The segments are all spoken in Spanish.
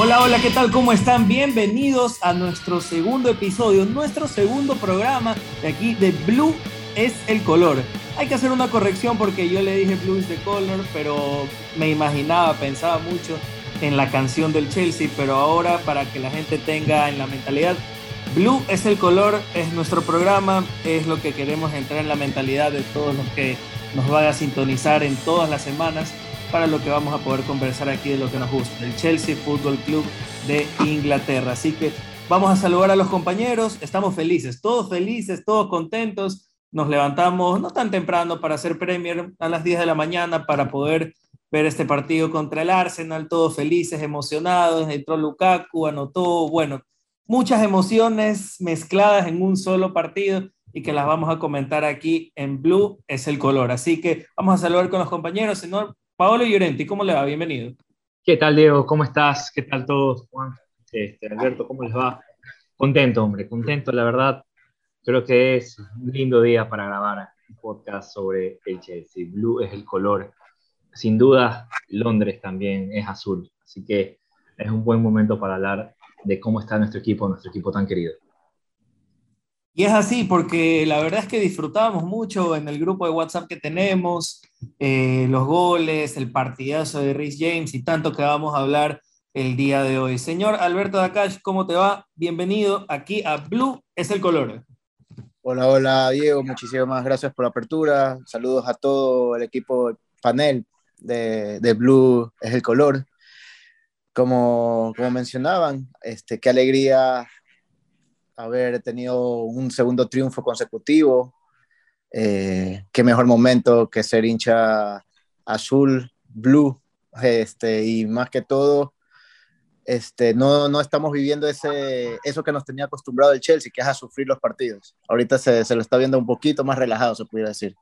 Hola, hola, ¿qué tal? ¿Cómo están? Bienvenidos a nuestro segundo episodio, nuestro segundo programa de aquí de Blue es el color. Hay que hacer una corrección porque yo le dije Blue is the color, pero me imaginaba, pensaba mucho en la canción del Chelsea, pero ahora para que la gente tenga en la mentalidad, Blue es el color, es nuestro programa, es lo que queremos entrar en la mentalidad de todos los que nos van a sintonizar en todas las semanas para lo que vamos a poder conversar aquí de lo que nos gusta, el Chelsea Football Club de Inglaterra. Así que vamos a saludar a los compañeros, estamos felices, todos felices, todos contentos. Nos levantamos no tan temprano para hacer Premier a las 10 de la mañana para poder ver este partido contra el Arsenal, todos felices, emocionados, entró Lukaku, anotó, bueno, muchas emociones mezcladas en un solo partido y que las vamos a comentar aquí en Blue es el color. Así que vamos a saludar con los compañeros, señor Paolo Llorenti, ¿cómo le va? Bienvenido. ¿Qué tal, Diego? ¿Cómo estás? ¿Qué tal todos? Juan, este, Alberto, ¿cómo les va? Contento, hombre, contento, la verdad. Creo que es un lindo día para grabar un podcast sobre el Chelsea. Blue es el color. Sin duda, Londres también es azul. Así que es un buen momento para hablar de cómo está nuestro equipo, nuestro equipo tan querido. Y es así, porque la verdad es que disfrutábamos mucho en el grupo de WhatsApp que tenemos, eh, los goles, el partidazo de Rhys James y tanto que vamos a hablar el día de hoy. Señor Alberto Dakash, ¿cómo te va? Bienvenido aquí a Blue es el color. Hola, hola Diego, muchísimas gracias por la apertura. Saludos a todo el equipo panel de, de Blue es el color. Como, como mencionaban, este, qué alegría haber tenido un segundo triunfo consecutivo. Eh, qué mejor momento que ser hincha azul, blue, este, y más que todo, este, no, no estamos viviendo ese, eso que nos tenía acostumbrado el Chelsea, que es a sufrir los partidos. Ahorita se, se lo está viendo un poquito más relajado, se pudiera decir.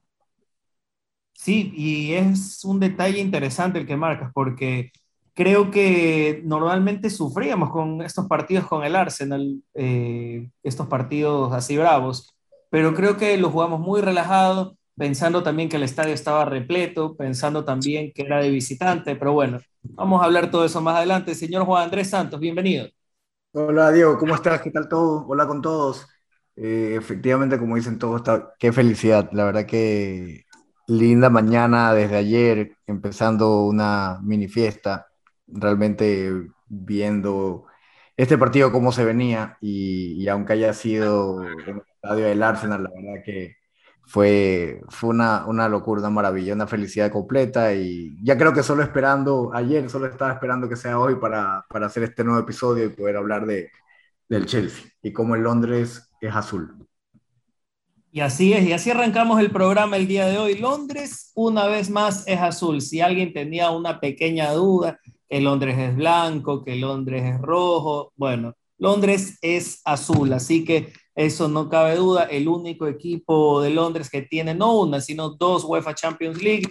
Sí, y es un detalle interesante el que marcas, porque creo que normalmente sufríamos con estos partidos con el Arsenal, eh, estos partidos así bravos, pero creo que lo jugamos muy relajado, pensando también que el estadio estaba repleto, pensando también que era de visitante, pero bueno, vamos a hablar todo eso más adelante. Señor Juan Andrés Santos, bienvenido. Hola Diego, ¿cómo estás? ¿Qué tal todo? Hola con todos. Eh, efectivamente, como dicen todos, está... qué felicidad. La verdad que linda mañana desde ayer, empezando una mini fiesta realmente viendo este partido cómo se venía y, aunque haya sido en el estadio del Arsenal, la verdad que fue, fue una, una locura, una maravilla, una felicidad completa y ya creo que solo esperando, ayer solo estaba esperando que sea hoy para, para hacer este nuevo episodio y poder hablar de, del Chelsea y cómo el Londres es azul. Y así es, y así arrancamos el programa el día de hoy. Londres, una vez más, es azul. Si alguien tenía una pequeña duda, que Londres es blanco, que Londres es rojo. Bueno, Londres es azul, así que eso no cabe duda. El único equipo de Londres que tiene no una, sino dos UEFA Champions League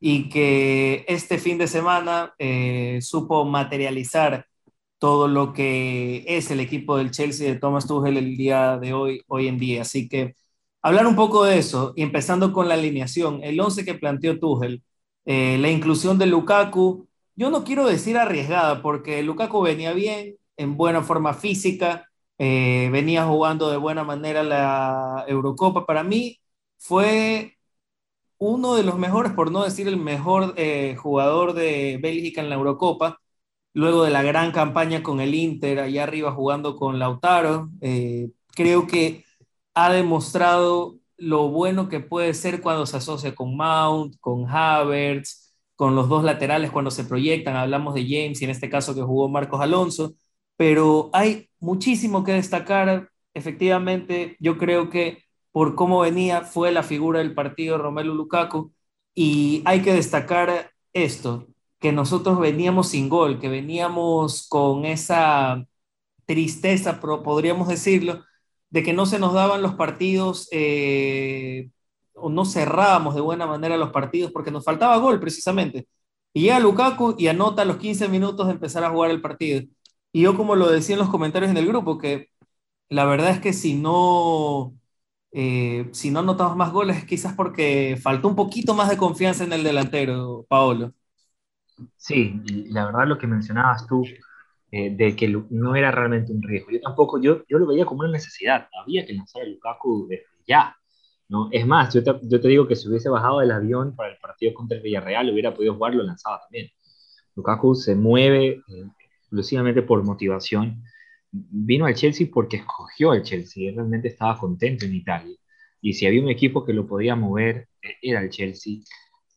y que este fin de semana eh, supo materializar todo lo que es el equipo del Chelsea de Thomas Tuchel el día de hoy, hoy en día. Así que hablar un poco de eso, y empezando con la alineación, el 11 que planteó Tuchel, eh, la inclusión de Lukaku, yo no quiero decir arriesgada, porque Lukaku venía bien, en buena forma física, eh, venía jugando de buena manera la Eurocopa. Para mí fue uno de los mejores, por no decir el mejor eh, jugador de Bélgica en la Eurocopa, luego de la gran campaña con el Inter, allá arriba jugando con Lautaro. Eh, creo que ha demostrado lo bueno que puede ser cuando se asocia con Mount, con Havertz, con los dos laterales cuando se proyectan, hablamos de James y en este caso que jugó Marcos Alonso, pero hay muchísimo que destacar. Efectivamente, yo creo que por cómo venía fue la figura del partido Romelu Lukaku y hay que destacar esto, que nosotros veníamos sin gol, que veníamos con esa tristeza, podríamos decirlo, de que no se nos daban los partidos eh, o no cerrábamos de buena manera los partidos porque nos faltaba gol precisamente. Y llega Lukaku y anota los 15 minutos de empezar a jugar el partido. Y yo como lo decía en los comentarios en el grupo, que la verdad es que si no, eh, si no anotamos más goles es quizás porque faltó un poquito más de confianza en el delantero, Paolo. Sí, la verdad lo que mencionabas tú, eh, de que no era realmente un riesgo. Yo tampoco, yo, yo lo veía como una necesidad, había que lanzar a Lukaku ya. ¿No? Es más, yo te, yo te digo que si hubiese bajado del avión para el partido contra el Villarreal, hubiera podido jugar, lo lanzaba también. Lukaku se mueve eh, exclusivamente por motivación. Vino al Chelsea porque escogió al Chelsea, realmente estaba contento en Italia. Y si había un equipo que lo podía mover, e, era el Chelsea.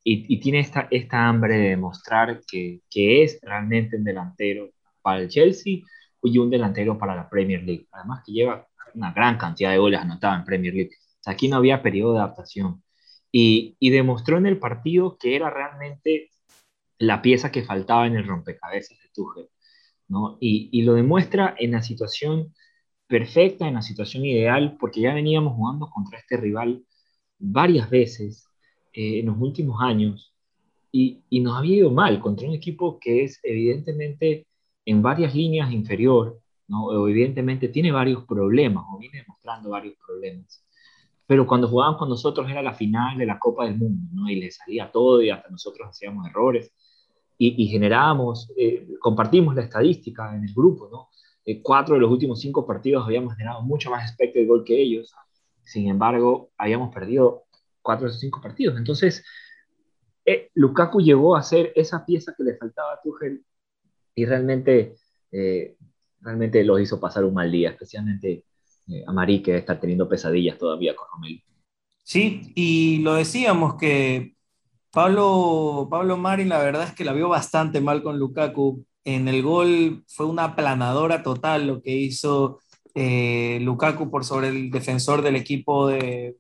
Y, y tiene esta, esta hambre de demostrar que, que es realmente un delantero para el Chelsea y un delantero para la Premier League. Además que lleva una gran cantidad de goles anotadas en Premier League. Aquí no había periodo de adaptación. Y, demostró en el partido que era realmente la pieza que faltaba en el rompecabezas de Tuchel. ¿no? Y, y, lo demuestra en la situación perfecta, en la situación ideal, porque ya veníamos jugando contra este rival varias veces eh, en los últimos años y, y, nos había ido mal contra un equipo que es evidentemente en varias líneas inferior, ¿no? evidentemente tiene varios problemas, o viene demostrando varios problemas. Pero cuando jugaban con nosotros era la final de la Copa del Mundo, ¿no? y le salía todo y hasta nosotros hacíamos errores y, y generábamos, eh, compartimos la estadística en el grupo, ¿no? Eh, cuatro de los últimos cinco partidos habíamos generado mucho más expected gol que ellos, sin embargo, habíamos perdido cuatro de esos cinco partidos. Entonces, eh, Lukaku llegó a ser esa pieza que le faltaba a Tuchel y realmente, eh, realmente los hizo pasar un mal día, especialmente eh, a Marí, que está teniendo pesadillas todavía con Romelu. Sí, y lo decíamos que Pablo, Pablo Mari, la verdad es que la vio bastante mal con Lukaku. En el gol fue una aplanadora total lo que hizo eh, Lukaku por sobre el defensor del equipo de,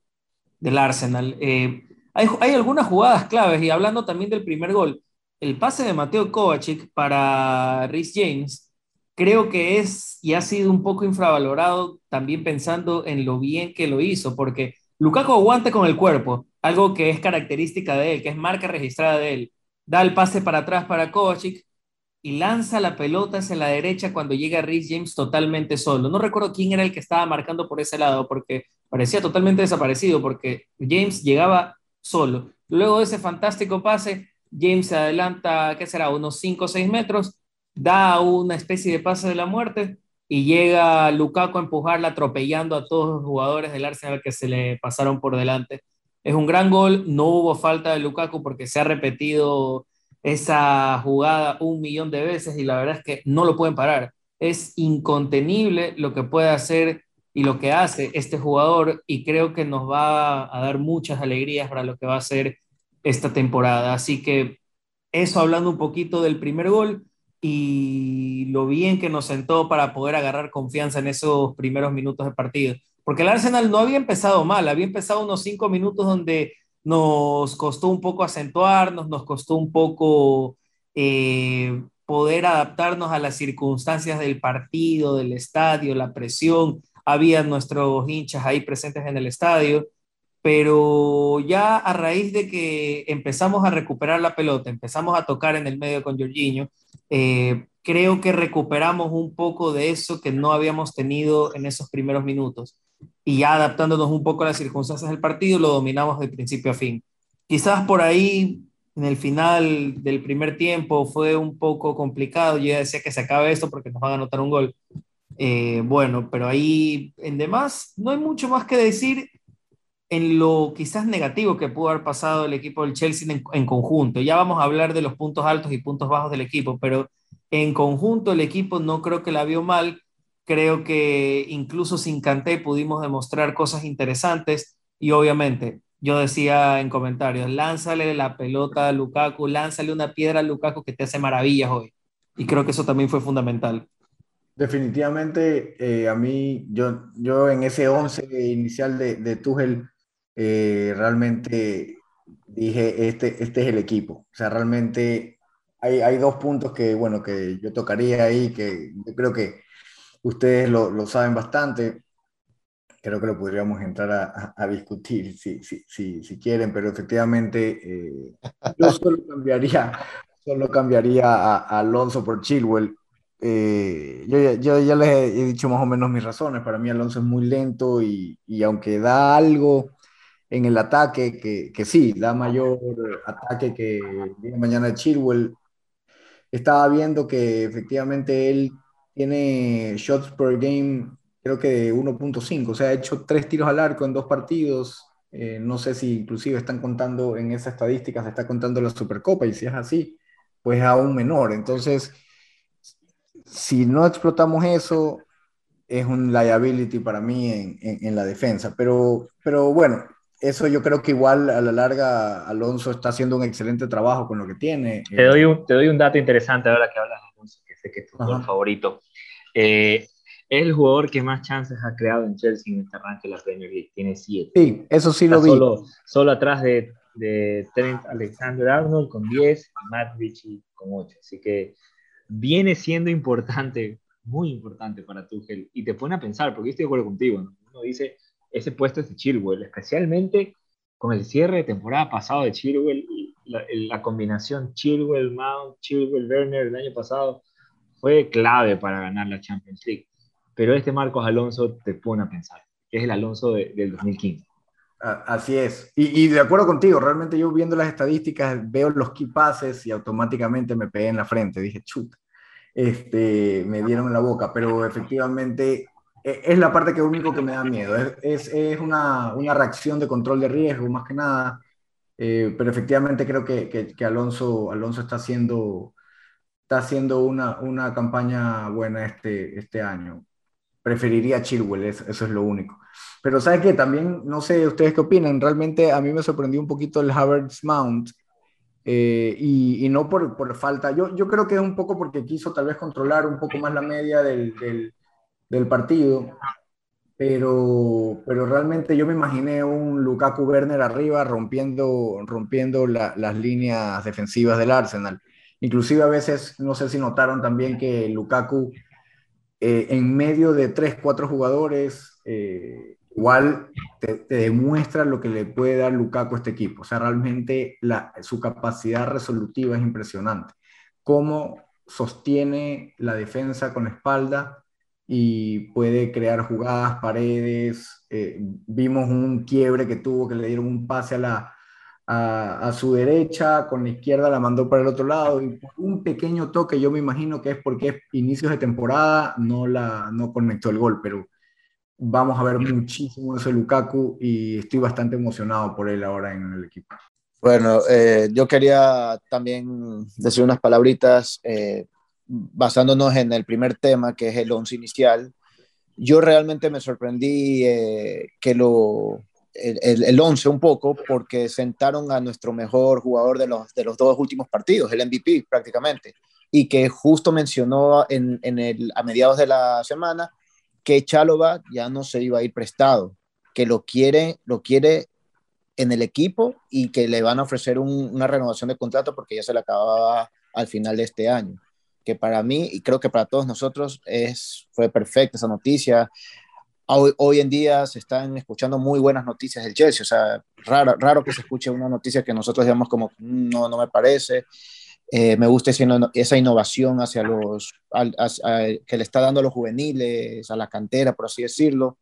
del Arsenal. hay, hay algunas jugadas claves y hablando también del primer gol el pase de Mateo Kovacic para Rhys James creo que es y ha sido un poco infravalorado también pensando en lo bien que lo hizo, porque Lukaku aguanta con el cuerpo, algo que es característica de él, que es marca registrada de él. Da el pase para atrás para Kovacic y lanza la pelota hacia la derecha cuando llega Rhys James totalmente solo. No recuerdo quién era el que estaba marcando por ese lado, porque parecía totalmente desaparecido, porque James llegaba solo. Luego de ese fantástico pase, James se adelanta, ¿qué será? Unos 5 o 6 metros, da una especie de pase de la muerte y llega Lukaku a empujarla atropellando a todos los jugadores del Arsenal que se le pasaron por delante. Es un gran gol, no hubo falta de Lukaku porque se ha repetido esa jugada un millón de veces y la verdad es que no lo pueden parar. Es incontenible lo que puede hacer y lo que hace este jugador y creo que nos va a dar muchas alegrías para lo que va a ser esta temporada. Así que eso hablando un poquito del primer gol y lo bien que nos sentó para poder agarrar confianza en esos primeros minutos de partido. Porque el Arsenal no había empezado mal, había empezado unos cinco minutos donde nos costó un poco acentuarnos, nos costó un poco eh, poder adaptarnos a las circunstancias del partido, del estadio, la presión. Había nuestros hinchas ahí presentes en el estadio pero ya a raíz de que empezamos a recuperar la pelota, empezamos a tocar en el medio con Jorginho, eh, creo que recuperamos un poco de eso que no habíamos tenido en esos primeros minutos. Y ya adaptándonos un poco a las circunstancias del partido, lo dominamos de principio a fin. Quizás por ahí, en el final del primer tiempo, fue un poco complicado. Yo ya decía que se acabe esto porque nos van a anotar un gol. Eh, bueno, pero ahí en demás no hay mucho más que decir en lo quizás negativo que pudo haber pasado el equipo del Chelsea en, conjunto. Ya vamos a hablar de los puntos altos y puntos bajos del equipo, pero en conjunto el equipo no creo que la vio mal. Creo que incluso sin Canté pudimos demostrar cosas interesantes y obviamente yo decía en comentarios, lánzale la pelota a Lukaku, lánzale una piedra a Lukaku que te hace maravillas hoy. Y creo que eso también fue fundamental. Definitivamente, eh, a mí, yo, yo en ese 11 inicial de, de Tuchel, eh, realmente dije, este, este es el equipo. O sea, realmente hay, hay, dos puntos que, bueno, que yo tocaría ahí, que yo creo que ustedes lo, lo saben bastante. Creo que lo podríamos entrar a, a, discutir si, si, si, si, quieren, pero efectivamente eh, yo solo cambiaría, solo cambiaría a, Alonso por Chilwell. Eh, yo, yo, ya les he dicho más o menos mis razones. Para mí Alonso es muy lento y, y aunque da algo, en el ataque, que, que sí, da mayor ataque que mañana Chilwell. Estaba viendo que efectivamente él tiene shots per game, creo que de 1.5, o sea, ha hecho tres tiros al arco en dos partidos. Eh, no sé si inclusive están contando en esa estadística, se está contando la Supercopa, y si es así, pues aún menor. Entonces, si no explotamos eso, es un liability para mí en, en, la defensa. Pero, pero bueno, eso yo creo que igual a la larga Alonso está haciendo un excelente trabajo con lo que tiene. Te doy un, te doy un dato interesante ahora que hablas Alonso, que sé que es tu favorito. Eh, es el jugador que más chances ha creado en Chelsea en este arranque de la Premier League. Tiene siete. Sí, eso sí lo vi. Solo, solo atrás de, de Trent Alexander-Arnold con 10 y Matt Ritchie con 8. Así que viene siendo importante, muy importante para Tuchel. Y te pone a pensar, porque yo estoy de acuerdo contigo. Uno dice, ese puesto es de Chilwell, especialmente con el cierre de temporada pasado de Chilwell, la, la combinación Chilwell-Mount, Chilwell-Werner el año pasado fue clave para ganar la Champions League. Pero este Marcos Alonso te pone a pensar, es el Alonso del 2015. Así es. Y, de acuerdo contigo, realmente yo viendo las estadísticas veo los key passes y automáticamente me pegué en la frente. Dije, chuta, este, me dieron en la boca, pero efectivamente es la parte que único que me da miedo. Es, es, una, una, reacción de control de riesgo, más que nada. Eh, pero efectivamente creo que, que, Alonso, Alonso está haciendo, está haciendo una, una campaña buena este, este año. Preferiría Chilwell, eso, eso es lo único. Pero ¿sabes qué? También, no sé ustedes qué opinan, realmente a mí me sorprendió un poquito el Havertz Mount. Eh, y, no por, por, falta, yo, yo creo que es un poco porque quiso tal vez controlar un poco más la media del, del partido, pero, pero realmente yo me imaginé un Lukaku Werner arriba rompiendo, rompiendo las líneas defensivas del Arsenal. Inclusive a veces, no sé si notaron también que Lukaku eh, en medio de tres, cuatro jugadores, eh, igual te, demuestra lo que le puede dar Lukaku a este equipo. O sea, realmente su capacidad resolutiva es impresionante. Cómo sostiene la defensa con la espalda y puede crear jugadas, paredes. Eh, vimos un quiebre que tuvo, que le dieron un pase a, la, a, su derecha, con la izquierda la mandó para el otro lado. Y un pequeño toque, yo me imagino que es porque es inicios de temporada, no, la, no conectó el gol, pero vamos a ver muchísimo ese Lukaku y estoy bastante emocionado por él ahora en el equipo. Bueno, eh, yo quería también decir unas palabritas eh, basándonos en el primer tema, que es el once inicial. Yo realmente me sorprendí eh, que lo, el, el, once un poco porque sentaron a nuestro mejor jugador de los, de los dos últimos partidos, el MVP prácticamente, y que justo mencionó en, en el, a mediados de la semana que Chalova ya no se iba a ir prestado, que lo quiere, lo quiere en el equipo y que le van a ofrecer una renovación de contrato porque ya se le acababa al final de este año. Que para mí, y creo que para todos nosotros, es, fue perfecta esa noticia. Hoy, hoy en día se están escuchando muy buenas noticias del Chelsea, o sea, raro, raro que se escuche una noticia que nosotros digamos como, mm, no, no me parece. Eh, me gusta esa innovación hacia los, que le está dando a los juveniles, a la cantera, por así decirlo.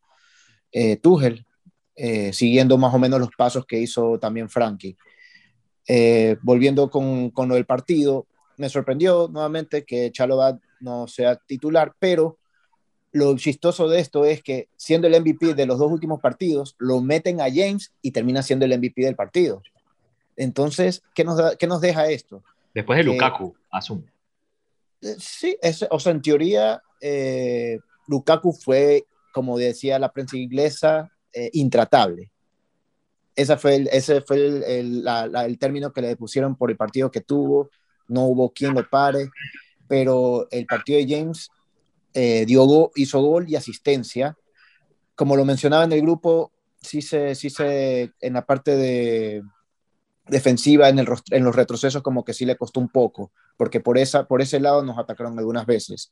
Eh, Tuchel, eh, siguiendo más o menos los pasos que hizo también Frankie. Eh, volviendo con, con, lo del partido, me sorprendió nuevamente que Chalobah no sea titular, pero lo chistoso de esto es que siendo el MVP de los dos últimos partidos, lo meten a James y termina siendo el MVP del partido. Entonces, ¿qué nos, da, qué nos deja esto? Después de Lukaku, asumo. Eh, sí, es, o sea, en teoría, eh, Lukaku fue, como decía la prensa inglesa, eh, intratable. Esa fue el, ese fue el, el, la, la, el, término que le pusieron por el partido que tuvo. No hubo quien lo pare, pero el partido de James eh, dio hizo gol y asistencia. Como lo mencionaba en el grupo, sí se, sí se en la parte de, defensiva en, el, en los retrocesos como que sí le costó un poco, porque por, esa, por ese lado nos atacaron algunas veces.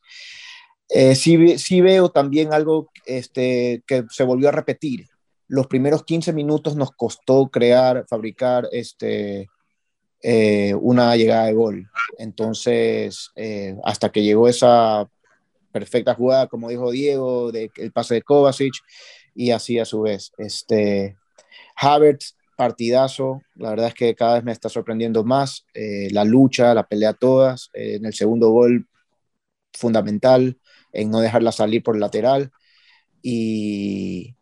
Eh, sí, sí, veo también algo este, que se volvió a repetir. Los primeros 15 minutos nos costó crear, fabricar este, eh, una llegada de gol. Entonces, eh, hasta que llegó esa perfecta jugada, como dijo Diego, de, el pase de Kovacic, y así a su vez. Este, Havertz partidazo, la verdad es que cada vez me está sorprendiendo más, eh, la lucha, la pelea todas, en el segundo gol fundamental, en no dejarla salir por lateral. Y,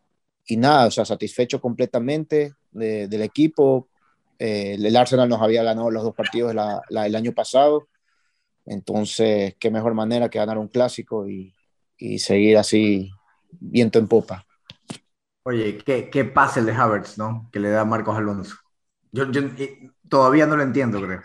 y nada, o sea, satisfecho completamente del equipo. Eh, el Arsenal nos había ganado los dos partidos la, el año pasado. Entonces, qué mejor manera que ganar un clásico y, y seguir así viento en popa. Oye, qué, qué pase el de Havertz, ¿no? Que le da Marcos Alonso. Yo, todavía no lo entiendo, creo.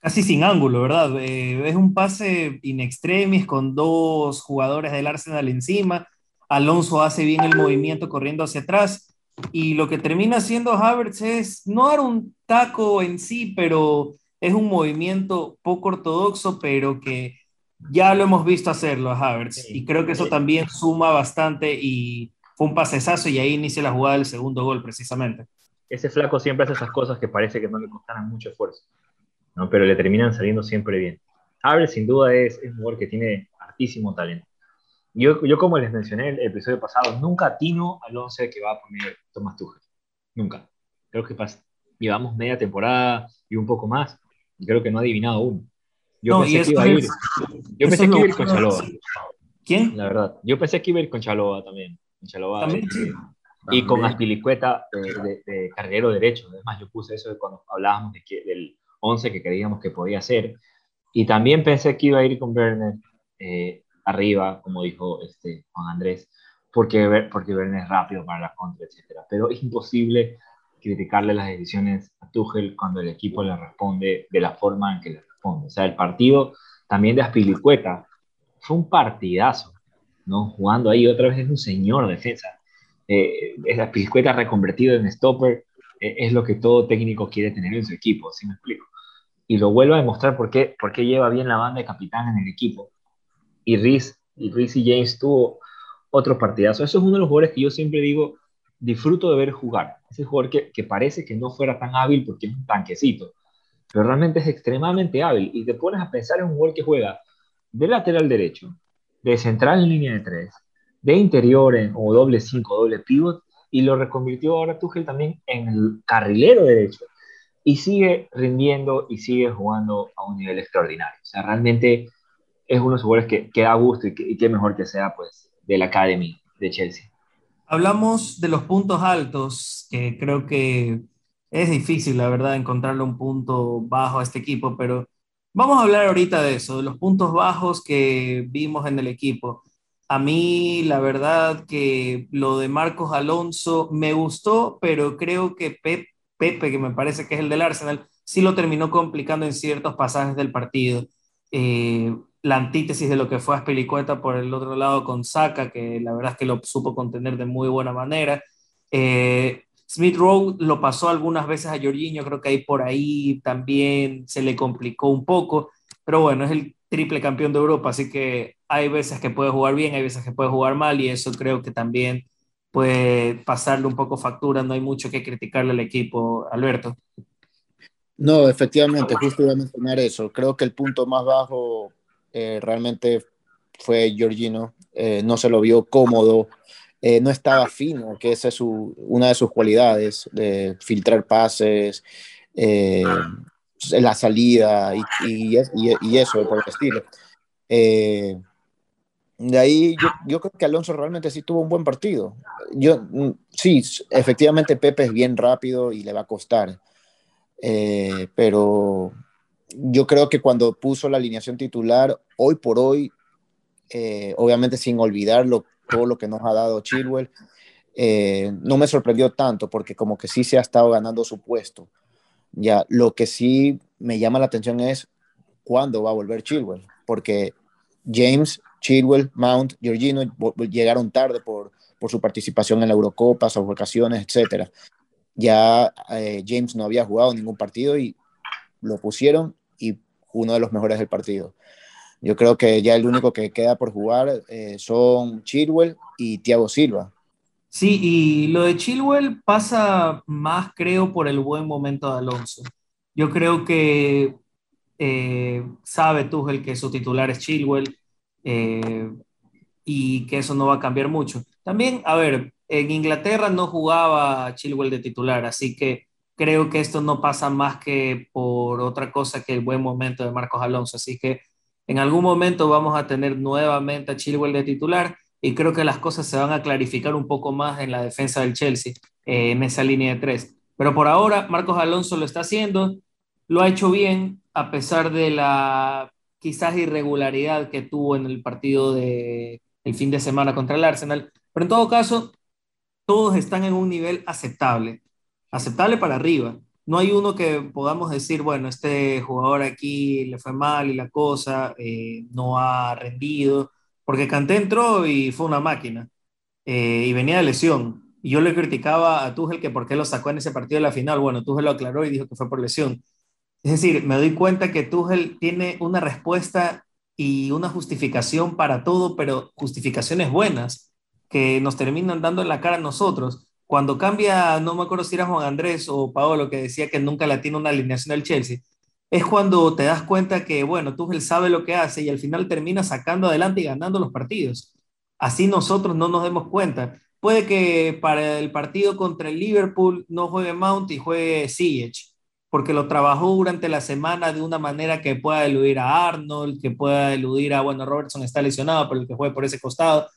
Casi sin ángulo, ¿verdad? Eh, es un pase in extremis con dos jugadores del Arsenal encima. Alonso hace bien el movimiento corriendo hacia atrás. Y lo que termina haciendo Havertz es no dar un taco en sí, pero es un movimiento poco ortodoxo, pero que ya lo hemos visto hacerlo a Havertz. Y creo que eso también suma bastante y fue un pasesazo y ahí inicia la jugada del segundo gol precisamente ese flaco siempre hace esas cosas que parece que no le costaran mucho esfuerzo, ¿no? pero le terminan saliendo siempre bien. Havertz sin duda es, un jugador que tiene altísimo talento. Yo, yo como les mencioné el episodio pasado, nunca atino al 11 que va a poner Thomas Tuchel. Nunca. Creo que llevamos media temporada y un poco más, y creo que no ha adivinado uno. Yo pensé que iba a ir, yo pensé que iba a ir con Chaloa. ¿Quién? La verdad. Yo pensé que iba a ir con Chaloa también. Chaloa, ¿También? Este, y con Aspilicueta de, de, carguero derecho. Además, yo puse eso cuando hablábamos de que, del 11 que creíamos que podía ser. Y también pensé que iba a ir con Werner eh, arriba, como dijo este Juan Andrés, porque, porque Werner es rápido para la contra, etc. Pero es imposible criticarle las decisiones a Tuchel cuando el equipo le responde de la forma en que le responde. O sea, el partido también de Aspilicueta fue un partidazo, ¿no? Jugando ahí otra vez es un señor defensa eh, esa piscueta reconvertido en stopper eh, es lo que todo técnico quiere tener en su equipo, ¿sí me explico? Y lo vuelvo a demostrar por qué, lleva bien la banda de capitán en el equipo. Y Rhys y, y James tuvo otro partidazo. Eso es uno de los jugadores que yo siempre digo, disfruto de ver jugar. Ese jugador que, que parece que no fuera tan hábil porque es un tanquecito, pero realmente es extremadamente hábil. Y te pones a pensar en un jugador que juega de lateral derecho, de central en línea de tres, de interior en, o doble 5, doble pivot, y lo reconvirtió ahora Tuchel también en el carrilero derecho. Y sigue rindiendo y sigue jugando a un nivel extraordinario. O sea, realmente es uno de los jugadores que, que da gusto y que, mejor que sea pues de la Academy de Chelsea. Hablamos de los puntos altos, que creo que es difícil, la verdad, encontrarle un punto bajo a este equipo, pero vamos a hablar ahorita de eso, de los puntos bajos que vimos en el equipo. A mí, la verdad que lo de Marcos Alonso me gustó, pero creo que Pepe, que me parece que es el del Arsenal, sí lo terminó complicando en ciertos pasajes del partido. Eh, la antítesis de lo que fue Aspilicueta por el otro lado con Saka, que la verdad es que lo supo contener de muy buena manera. Eh, Smith Rowe lo pasó algunas veces a Jorginho, creo que ahí por ahí también se le complicó un poco, pero bueno, es el triple campeón de Europa, así que hay veces que puede jugar bien, hay veces que puede jugar mal y eso creo que también puede pasarle un poco factura, no hay mucho que criticarle al equipo, Alberto. No, efectivamente, justo iba a mencionar eso. Creo que el punto más bajo eh, realmente fue Giorgino, eh, no se lo vio cómodo, eh, no estaba fino, que esa es su, una de sus cualidades, de filtrar pases, la salida y, y, y, eso por el estilo. Eh, de ahí yo, yo, creo que Alonso realmente sí tuvo un buen partido. Yo, mm, sí, efectivamente Pepe es bien rápido y le va a costar. Eh, pero yo creo que cuando puso la alineación titular, hoy por hoy, eh, obviamente sin olvidar todo lo que nos ha dado Chilwell, no me sorprendió tanto porque como que sí se ha estado ganando su puesto. Ya, lo que sí me llama la atención es cuándo va a volver Chilwell, porque James, Chilwell, Mount, Georgino llegaron tarde por, por su participación en la Eurocopa, sus vacaciones, etc. Ya eh, James no había jugado ningún partido y lo pusieron y uno de los mejores del partido. Yo creo que ya el único que queda por jugar eh, son Chilwell y Thiago Silva. Sí, y lo de Chilwell pasa más, creo, por el buen momento de Alonso. Yo creo que eh, sabe Tuchel que su titular es Chilwell eh, y que eso no va a cambiar mucho. También, a ver, en Inglaterra no jugaba Chilwell de titular, así que creo que esto no pasa más que por otra cosa que el buen momento de Marcos Alonso. Así que En algún momento vamos a tener nuevamente a Chilwell de titular y creo que las cosas se van a clarificar un poco más en la defensa del Chelsea, eh, en esa línea de tres. Pero por ahora, Marcos Alonso lo está haciendo, lo ha hecho bien, a pesar de la quizás irregularidad que tuvo en el partido de el fin de semana contra el Arsenal. Pero en todo caso, todos están en un nivel aceptable, aceptable para arriba. No hay uno que podamos decir, bueno, este jugador aquí le fue mal y la cosa eh, no ha rendido, porque Canté entró y fue una máquina eh, y venía de lesión. Y yo le criticaba a Tuchel que por qué lo sacó en ese partido de la final. Bueno, Tuchel lo aclaró y dijo que fue por lesión. Es decir, me doy cuenta que Tuchel tiene una respuesta y una justificación para todo, pero justificaciones buenas que nos terminan dando en la cara a nosotros. Cuando cambia, no me acuerdo si era Juan Andrés o Paolo que decía que nunca la tiene una alineación del Chelsea, es cuando te das cuenta que, bueno, Tuchel sabe lo que hace y al final termina sacando adelante y ganando los partidos. Así nosotros no nos demos cuenta. Puede que para el partido contra el Liverpool no juegue Mount y juegue Ziyech, porque lo trabajó durante la semana de una manera que pueda eludir a Arnold, que pueda eludir a, bueno, Robertson está lesionado, pero el que juegue por ese costado,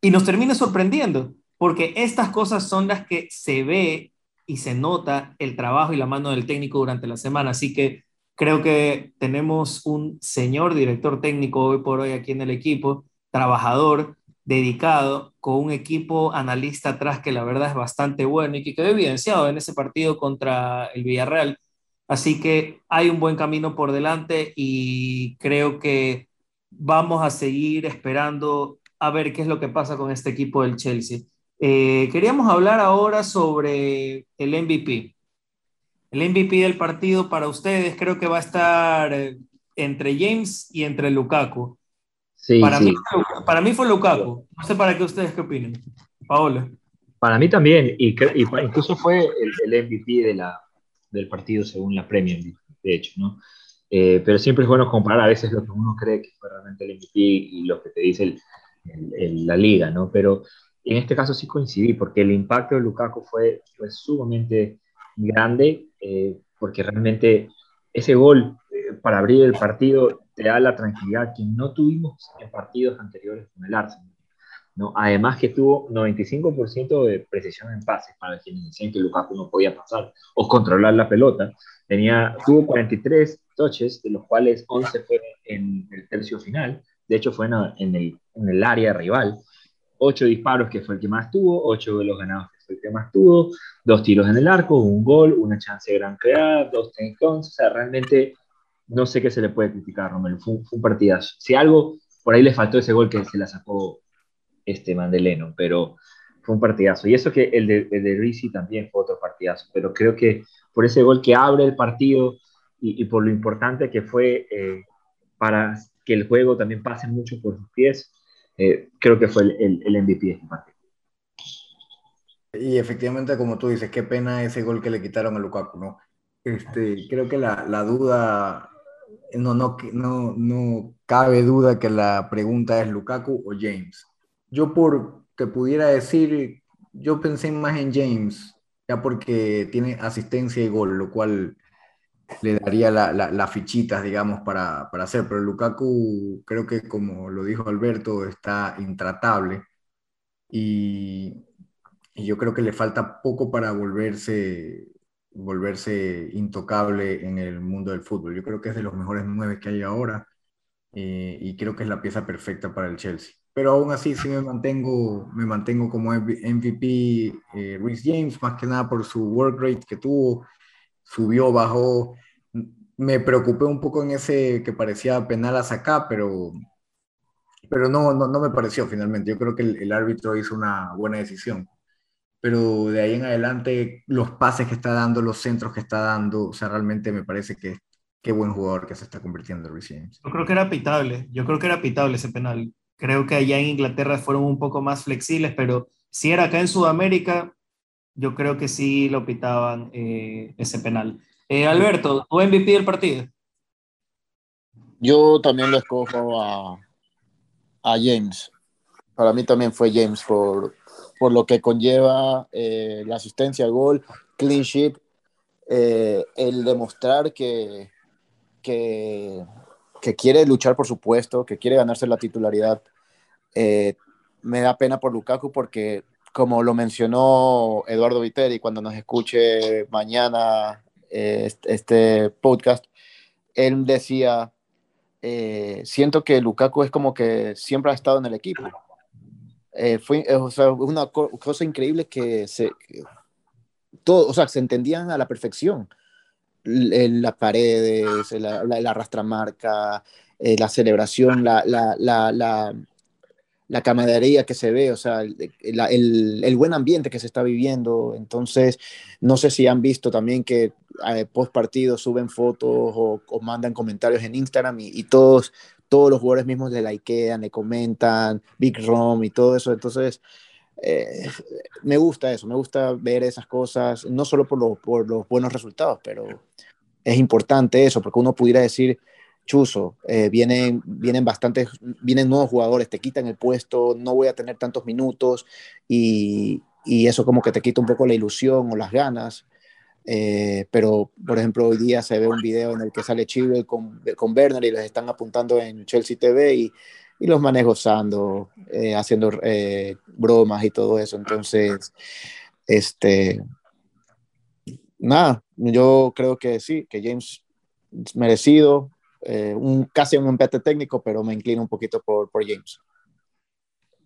y nos termina sorprendiendo, porque estas cosas son las que se ve y se nota el trabajo y la mano del técnico durante la semana, así que creo que tenemos un señor director técnico hoy por hoy aquí en el equipo, trabajador, dedicado, con un equipo analista atrás que la verdad es bastante bueno y que quedó evidenciado en ese partido contra el Villarreal, Así que hay un buen camino por delante y creo que vamos a seguir esperando a ver qué es lo que pasa con este equipo del Chelsea. Eh, queríamos hablar ahora sobre el MVP. El MVP del partido para ustedes creo que va a estar eh, entre James y entre Lukaku. Sí, para, Mí, para mí fue Lukaku. No sé para qué ustedes qué opinan. Paola. Para mí también, y, incluso fue el, el MVP de la, del partido según la Premier, de hecho, ¿no? Eh, pero siempre es bueno comparar a veces lo que uno cree que fue realmente el MVP y lo que te dice la liga, ¿no? Pero en este caso sí coincidí, porque el impacto de Lukaku fue, fue sumamente grande, eh, porque realmente ese gol eh, para abrir el partido te da la tranquilidad que no tuvimos en partidos anteriores con el Arsenal. ¿no? Además que tuvo 95% de precisión en pases, para quienes decían que Lukaku no podía pasar o controlar la pelota. Tenía, tuvo 43 touches, de los cuales 11 fueron en el tercio final, de hecho fue en el, en el área rival. 8 disparos, que fue el que más tuvo, 8 de los ganados, que fue el que más tuvo, dos tiros en el arco, un gol, una chance de gran creada, dos takedowns, o sea, realmente no sé qué se le puede criticar a Romelu, fue, fue un partidazo. Si algo, por ahí le faltó ese gol que se la sacó este Mandeleno, pero fue un partidazo. Y eso que el de, el de Rizzi también fue otro partidazo, pero creo que por ese gol que abre el partido y, por lo importante que fue eh, para que el juego también pase mucho por sus pies, eh, creo que fue el, el, MVP de este partido. Y efectivamente, como tú dices, qué pena ese gol que le quitaron a Lukaku, ¿no? Este, creo que la, la duda, no, no, no, no cabe duda que la pregunta es Lukaku o James yo por que pudiera decir, yo pensé más en James, ya porque tiene asistencia y gol, lo cual le daría las la, fichitas, digamos, para, para, hacer. Pero Lukaku, creo que como lo dijo Alberto, está intratable. Y, yo creo que le falta poco para volverse, volverse intocable en el mundo del fútbol. Yo creo que es de los mejores nueve que hay ahora. Eh, y creo que es la pieza perfecta para el Chelsea pero aún así sí me mantengo, me mantengo como MVP eh, James, más que nada por su work rate que tuvo, subió, bajó. Me preocupé un poco en ese que parecía penal a sacar, pero, pero no, no, no, me pareció finalmente. Yo creo que el, árbitro hizo una buena decisión. Pero de ahí en adelante, los pases que está dando, los centros que está dando, o sea, realmente me parece que qué buen jugador que se está convirtiendo Reece James. Yo creo que era pitable, yo creo que era pitable ese penal. Creo que allá en Inglaterra fueron un poco más flexibles, pero si era acá en Sudamérica, yo creo que sí lo pitaban eh, ese penal. Eh, Alberto, ¿tu MVP del partido? Yo también lo escojo a, a James. Para mí también fue James por, por lo que conlleva eh, la asistencia al gol, clean sheet, el demostrar que, que que quiere luchar por su puesto, que quiere ganarse la titularidad. Me da pena por Lukaku porque, como lo mencionó Eduardo Viteri cuando nos escuche mañana eh, este podcast, él decía, eh, siento que Lukaku es como que siempre ha estado en el equipo. fue o sea, una cosa increíble que se, todo, o sea, se entendían a la perfección las paredes, la, la, arrastramarca, eh, la celebración, la, la, camaradería que se ve, o sea, el, buen ambiente que se está viviendo. Entonces, no sé si han visto también que eh, post partido suben fotos o, mandan comentarios en Instagram y, todos, todos los jugadores mismos le likean, le comentan, Big Rom y todo eso. Entonces, eh, me gusta eso, me gusta ver esas cosas, no solo por, por los buenos resultados, pero es importante eso, porque uno pudiera decir, Chuzo, eh, vienen, vienen bastantes, vienen nuevos jugadores, te quitan el puesto, no voy a tener tantos minutos y, y eso como que te quita un poco la ilusión o las ganas. Eh, pero, por ejemplo, hoy día se ve un video en el que sale Chilwell con, con Werner y les están apuntando en Chelsea TV y, y los manes gozando, eh, haciendo bromas y todo eso. Entonces, este, nada, yo creo que sí, que James es merecido, eh, un, casi un empate técnico, pero me inclino un poquito por, por James.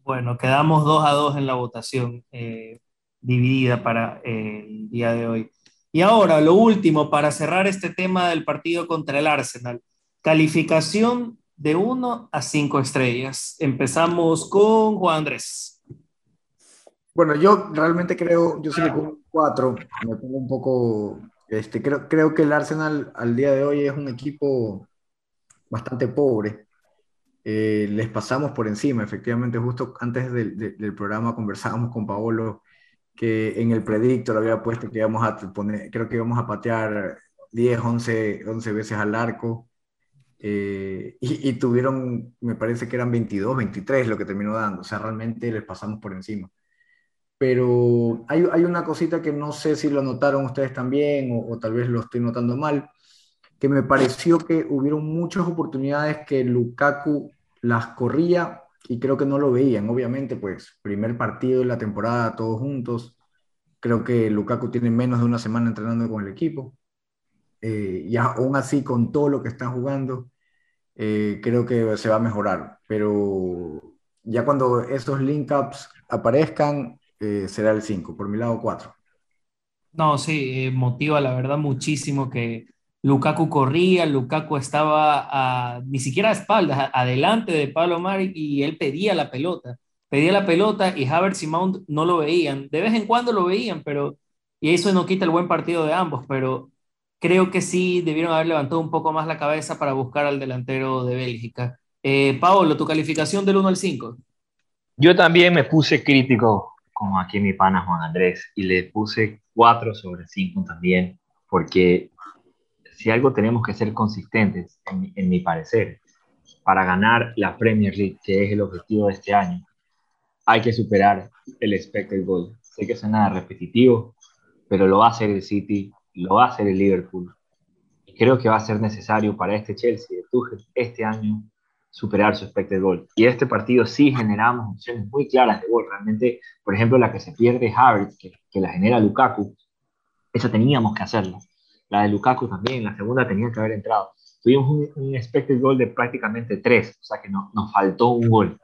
Bueno, quedamos dos a dos en la votación eh, dividida para eh, el día de hoy. Y ahora, lo último, para cerrar este tema del partido contra el Arsenal. Calificación de 1 a 5 estrellas. Empezamos con Juan Andrés. Bueno, yo realmente creo, yo sí le pongo un 4, me pongo un poco, este, creo, creo que el Arsenal al día de hoy es un equipo bastante pobre. Eh, les pasamos por encima, efectivamente, justo antes del, del, programa conversábamos con Paolo que en el predictor había puesto que íbamos a poner, creo que íbamos a patear 10, 11, 11 veces al arco. Eh, y, y, tuvieron, me parece que eran 22, 23 lo que terminó dando, o sea, realmente les pasamos por encima pero hay, hay, una cosita que no sé si lo notaron ustedes también o, tal vez lo estoy notando mal, que me pareció que hubieron muchas oportunidades que Lukaku las corría y creo que no lo veían. Obviamente, pues primer partido de la temporada todos juntos, creo que Lukaku tiene menos de una semana entrenando con el equipo. Eh, y aún así, con todo lo que están jugando, eh, creo que se va a mejorar. Pero ya cuando esos link-ups aparezcan, eh, será el 5, por mi lado 4. No, sí, eh, motiva la verdad muchísimo que Lukaku corría, Lukaku estaba ni siquiera a espaldas, adelante de Pablo Mari y él pedía la pelota, pedía la pelota y Havertz y Mount no lo veían, de vez en cuando lo veían, pero y eso no quita el buen partido de ambos, pero creo que sí debieron haber levantado un poco más la cabeza para buscar al delantero de Bélgica. Eh, Paolo, tu calificación del 1 al 5. Yo también me puse crítico como aquí mi pana Juan Andrés, y le puse 4 sobre 5 también, porque si algo tenemos que ser consistentes, en, mi parecer, para ganar la Premier League, que es el objetivo de este año, hay que superar el expected goal. Sé que suena repetitivo, pero lo va a hacer el City, lo va a hacer el Liverpool. Y creo que va a ser necesario para este Chelsea de Tuchel este año superar su expected goal. Y este partido sí generamos opciones muy claras de gol. Realmente, por ejemplo, la que se pierde Havertz, que, que la genera Lukaku, esa teníamos que hacerla. La de Lukaku también, la segunda tenía que haber entrado. Tuvimos un, un expected goal de prácticamente tres, o sea que no, nos faltó un gol.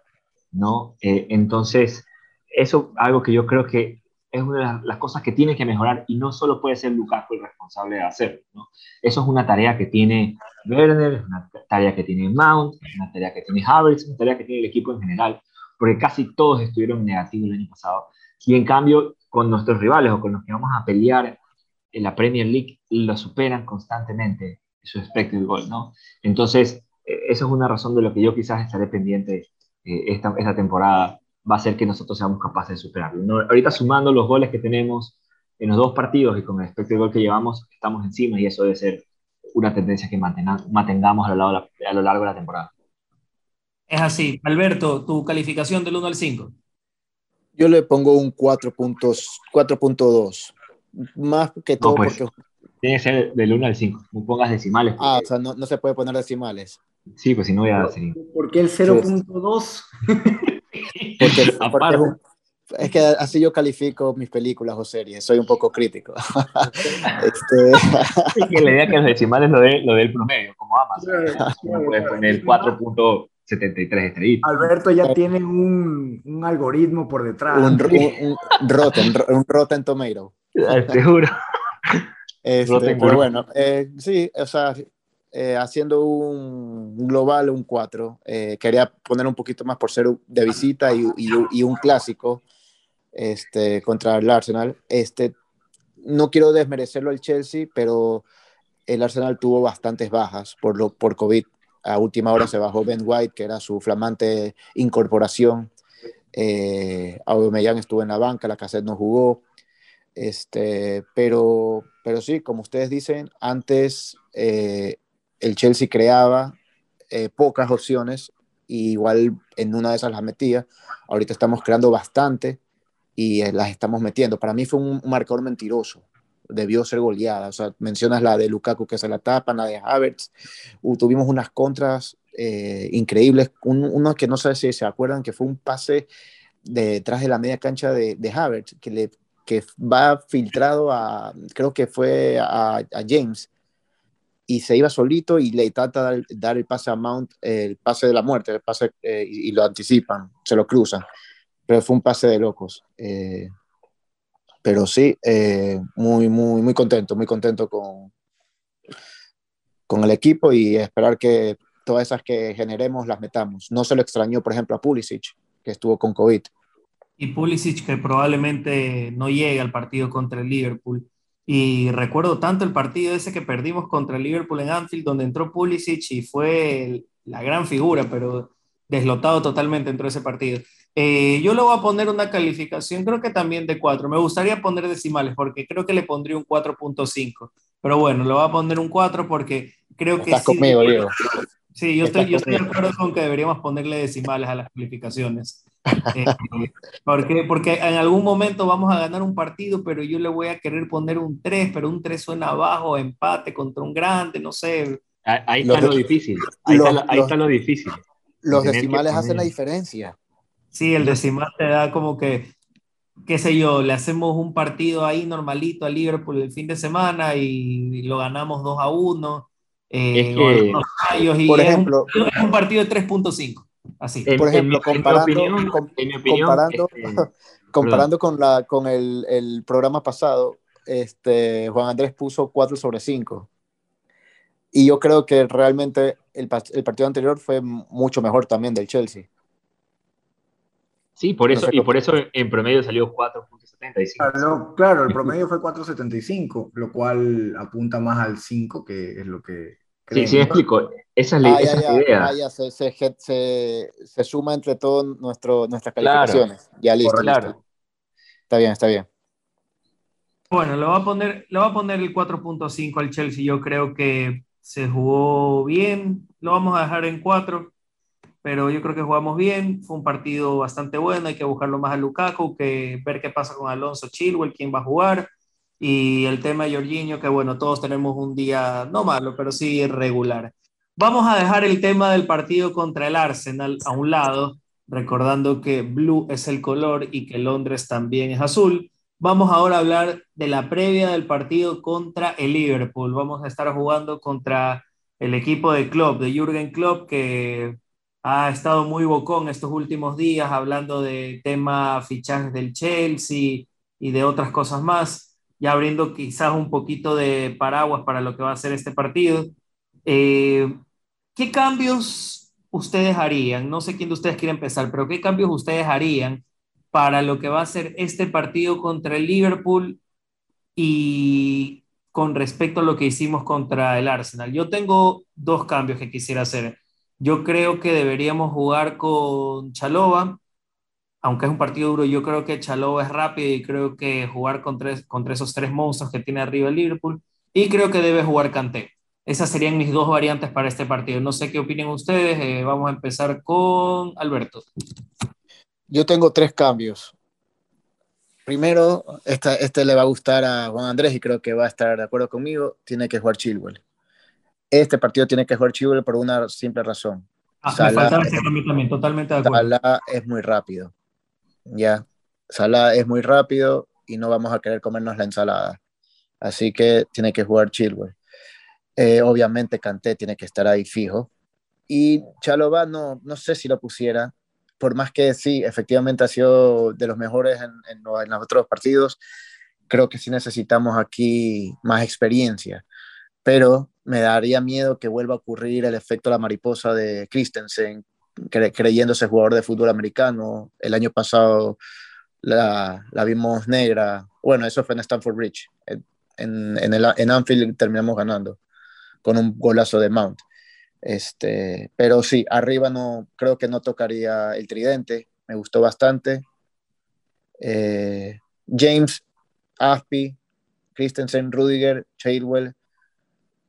¿no? Eh, entonces, eso algo que yo creo que es una de las cosas que tiene que mejorar y no solo puede ser Lukaku el responsable de hacerlo. ¿no? Eso es una tarea que tiene Werner, es una tarea que tiene Mount, es una tarea que tiene Havertz, es una tarea que tiene el equipo en general, porque casi todos estuvieron negativos el año pasado. Y en cambio, con nuestros rivales o con los que vamos a pelear en la Premier League, lo superan constantemente su expected goal, ¿no? Entonces, eh, eso es una razón de lo que yo quizás estaré pendiente eh, esta, esta temporada va a ser que nosotros seamos capaces de superarlo. Ahorita sumando los goles que tenemos en los dos partidos y con respecto al gol que llevamos, estamos encima y eso debe ser una tendencia que mantengamos a lo, largo de la, a lo largo de la temporada. Es así. Alberto, tu calificación del 1 al 5. Yo le pongo un 4.2. Más que todo pues, porque... Tiene que ser del 1 al 5. No pongas decimales. Ah, o sea, no, no se puede poner decimales. Sí, pues si no voy a decir. ¿Por qué el 0.2? porque, porque es, que así yo califico mis películas o series, soy un poco crítico. este... es que la idea que los decimales lo, de, lo del promedio, como Amazon. Uno puede poner 4.73 estrellitas. Alberto ya tiene un, un algoritmo por detrás. Un, un, un, rotten, un rotten tomato. Seguro. Este, pero bueno, eh, sí, o sea, eh, haciendo un global, un 4. Eh, quería poner un poquito más por ser de visita y, y, y, un clásico este, contra el Arsenal. Este, no quiero desmerecerlo al Chelsea, pero el Arsenal tuvo bastantes bajas por, lo, por COVID. A última hora se bajó Ben White, que era su flamante incorporación. Eh, Aubameyang estuvo en la banca, la cassette no jugó. Este, pero, pero sí, como ustedes dicen, antes eh, el Chelsea creaba eh, pocas opciones, y igual en una de esas las metía. Ahorita estamos creando bastante y eh, las estamos metiendo. Para mí fue un, un, marcador mentiroso. Debió ser goleada. O sea, mencionas la de Lukaku que se la tapa, la de Havertz. Tuvimos unas contras eh, increíbles. Un, uno que no sé si se acuerdan que fue un pase detrás de la media cancha de, Havertz que, le, que va filtrado a, creo que fue a, James y se iba solito y le trata de dar, el pase a Mount, el pase de la muerte, el pase, eh, y, y, lo anticipan, se lo cruzan. Pero fue un pase de locos. Eh, pero sí, eh, muy, muy, muy contento, muy contento con, con el equipo y esperar que todas esas que generemos las metamos. No se lo extrañó, por ejemplo, a Pulisic, que estuvo con COVID. Y Pulisic que probablemente no llegue al partido contra el Liverpool. Y recuerdo tanto el partido ese que perdimos contra el Liverpool en Anfield, donde entró Pulisic y fue la gran figura, pero deslotado totalmente dentro de ese partido. Eh, yo le voy a poner una calificación, creo que también de 4. Me gustaría poner decimales porque creo que le pondría un 4.5. Pero bueno, le voy a poner un 4 porque creo que... Estás sí, conmigo, Diego. Sí, yo estoy, yo estoy de acuerdo con que deberíamos ponerle decimales a las calificaciones. Eh, porque, porque en algún momento vamos a ganar un partido, pero yo le voy a querer poner un 3, pero un 3 suena abajo, empate contra un grande, no sé. Ahí, ahí está lo difícil. Ahí, los, está, ahí los, está, lo difícil. Los decimales hacen la diferencia. Sí, el decimal te da como que, qué sé yo, le hacemos un partido ahí normalito a Liverpool el fin de semana y lo ganamos 2 a 1. Eh, es que, y por ejemplo, es un, es un partido de 3.5. Así. En, por ejemplo, en, comparando, en opinión, com, opinión, comparando, este, comparando con, la, con el, el, programa pasado, este, Juan Andrés puso 4 sobre 5. Y yo creo que realmente el, el partido anterior fue mucho mejor también del Chelsea. Sí, por eso, no sé y por eso en promedio salió 4.75. Claro, claro, el promedio fue 4.75, lo cual apunta más al 5, que es lo que... Sí, sí, me explico. Esa es la, ah, esa ya, es idea. Ah, ya, se, se, se, se, suma entre todas nuestras calificaciones. Claro. Ya listo, claro. listo. Está bien, está bien. Bueno, le voy a poner, le voy a poner el 4.5 al Chelsea. Yo creo que se jugó bien. Lo vamos a dejar en 4 pero yo creo que jugamos bien, fue un partido bastante bueno, hay que buscarlo más a Lukaku, que ver qué pasa con Alonso Chilwell, quién va a jugar, y el tema de Jorginho, que bueno, todos tenemos un día no malo, pero sí regular. Vamos a dejar el tema del partido contra el Arsenal a un lado, recordando que blue es el color y que Londres también es azul. Vamos ahora a hablar de la previa del partido contra el Liverpool. Vamos a estar jugando contra el equipo de Klopp, de Jürgen Klopp, que ha estado muy bocón estos últimos días hablando de tema fichajes del Chelsea y de otras cosas más, ya abriendo quizás un poquito de paraguas para lo que va a ser este partido. Eh, ¿Qué cambios ustedes harían? No sé quién de ustedes quiere empezar, pero ¿qué cambios ustedes harían para lo que va a ser este partido contra el Liverpool y con respecto a lo que hicimos contra el Arsenal? Yo tengo dos cambios que quisiera hacer. Yo creo que deberíamos jugar con Chalova, aunque es un partido duro, yo creo que Chalova es rápido y creo que jugar contra, esos tres monstruos que tiene arriba el Liverpool. Y creo que debe jugar Kanté. Esas serían mis dos variantes para este partido. No sé qué opinan ustedes. Eh, vamos a empezar con Alberto. Yo tengo tres cambios. Primero, esta, este le va a gustar a Juan Andrés y creo que va a estar de acuerdo conmigo. Tiene que jugar Chilwell. Este partido tiene que jugar Chilwell por una simple razón. Ah, Salah, también, totalmente de acuerdo. Salah es muy rápido. Ya. Salah es muy rápido y no vamos a querer comernos la ensalada. Así que tiene que jugar Chilwell. Eh, obviamente Kanté tiene que estar ahí fijo. Y Chalobah no, no sé si lo pusiera, por más que sí, efectivamente ha sido de los mejores en, en, en los otros partidos, creo que sí necesitamos aquí más experiencia. Pero me daría miedo que vuelva a ocurrir el efecto la mariposa de Christensen, cre creyéndose jugador de fútbol americano. El año pasado la, la, vimos negra. Bueno, eso fue en Stanford Bridge. En, en, el, en Anfield terminamos ganando con un golazo de Mount. Este, pero sí, arriba no, creo que no tocaría el tridente, me gustó bastante. Eh, James, Aspi, Christensen, Rudiger, Chadwell,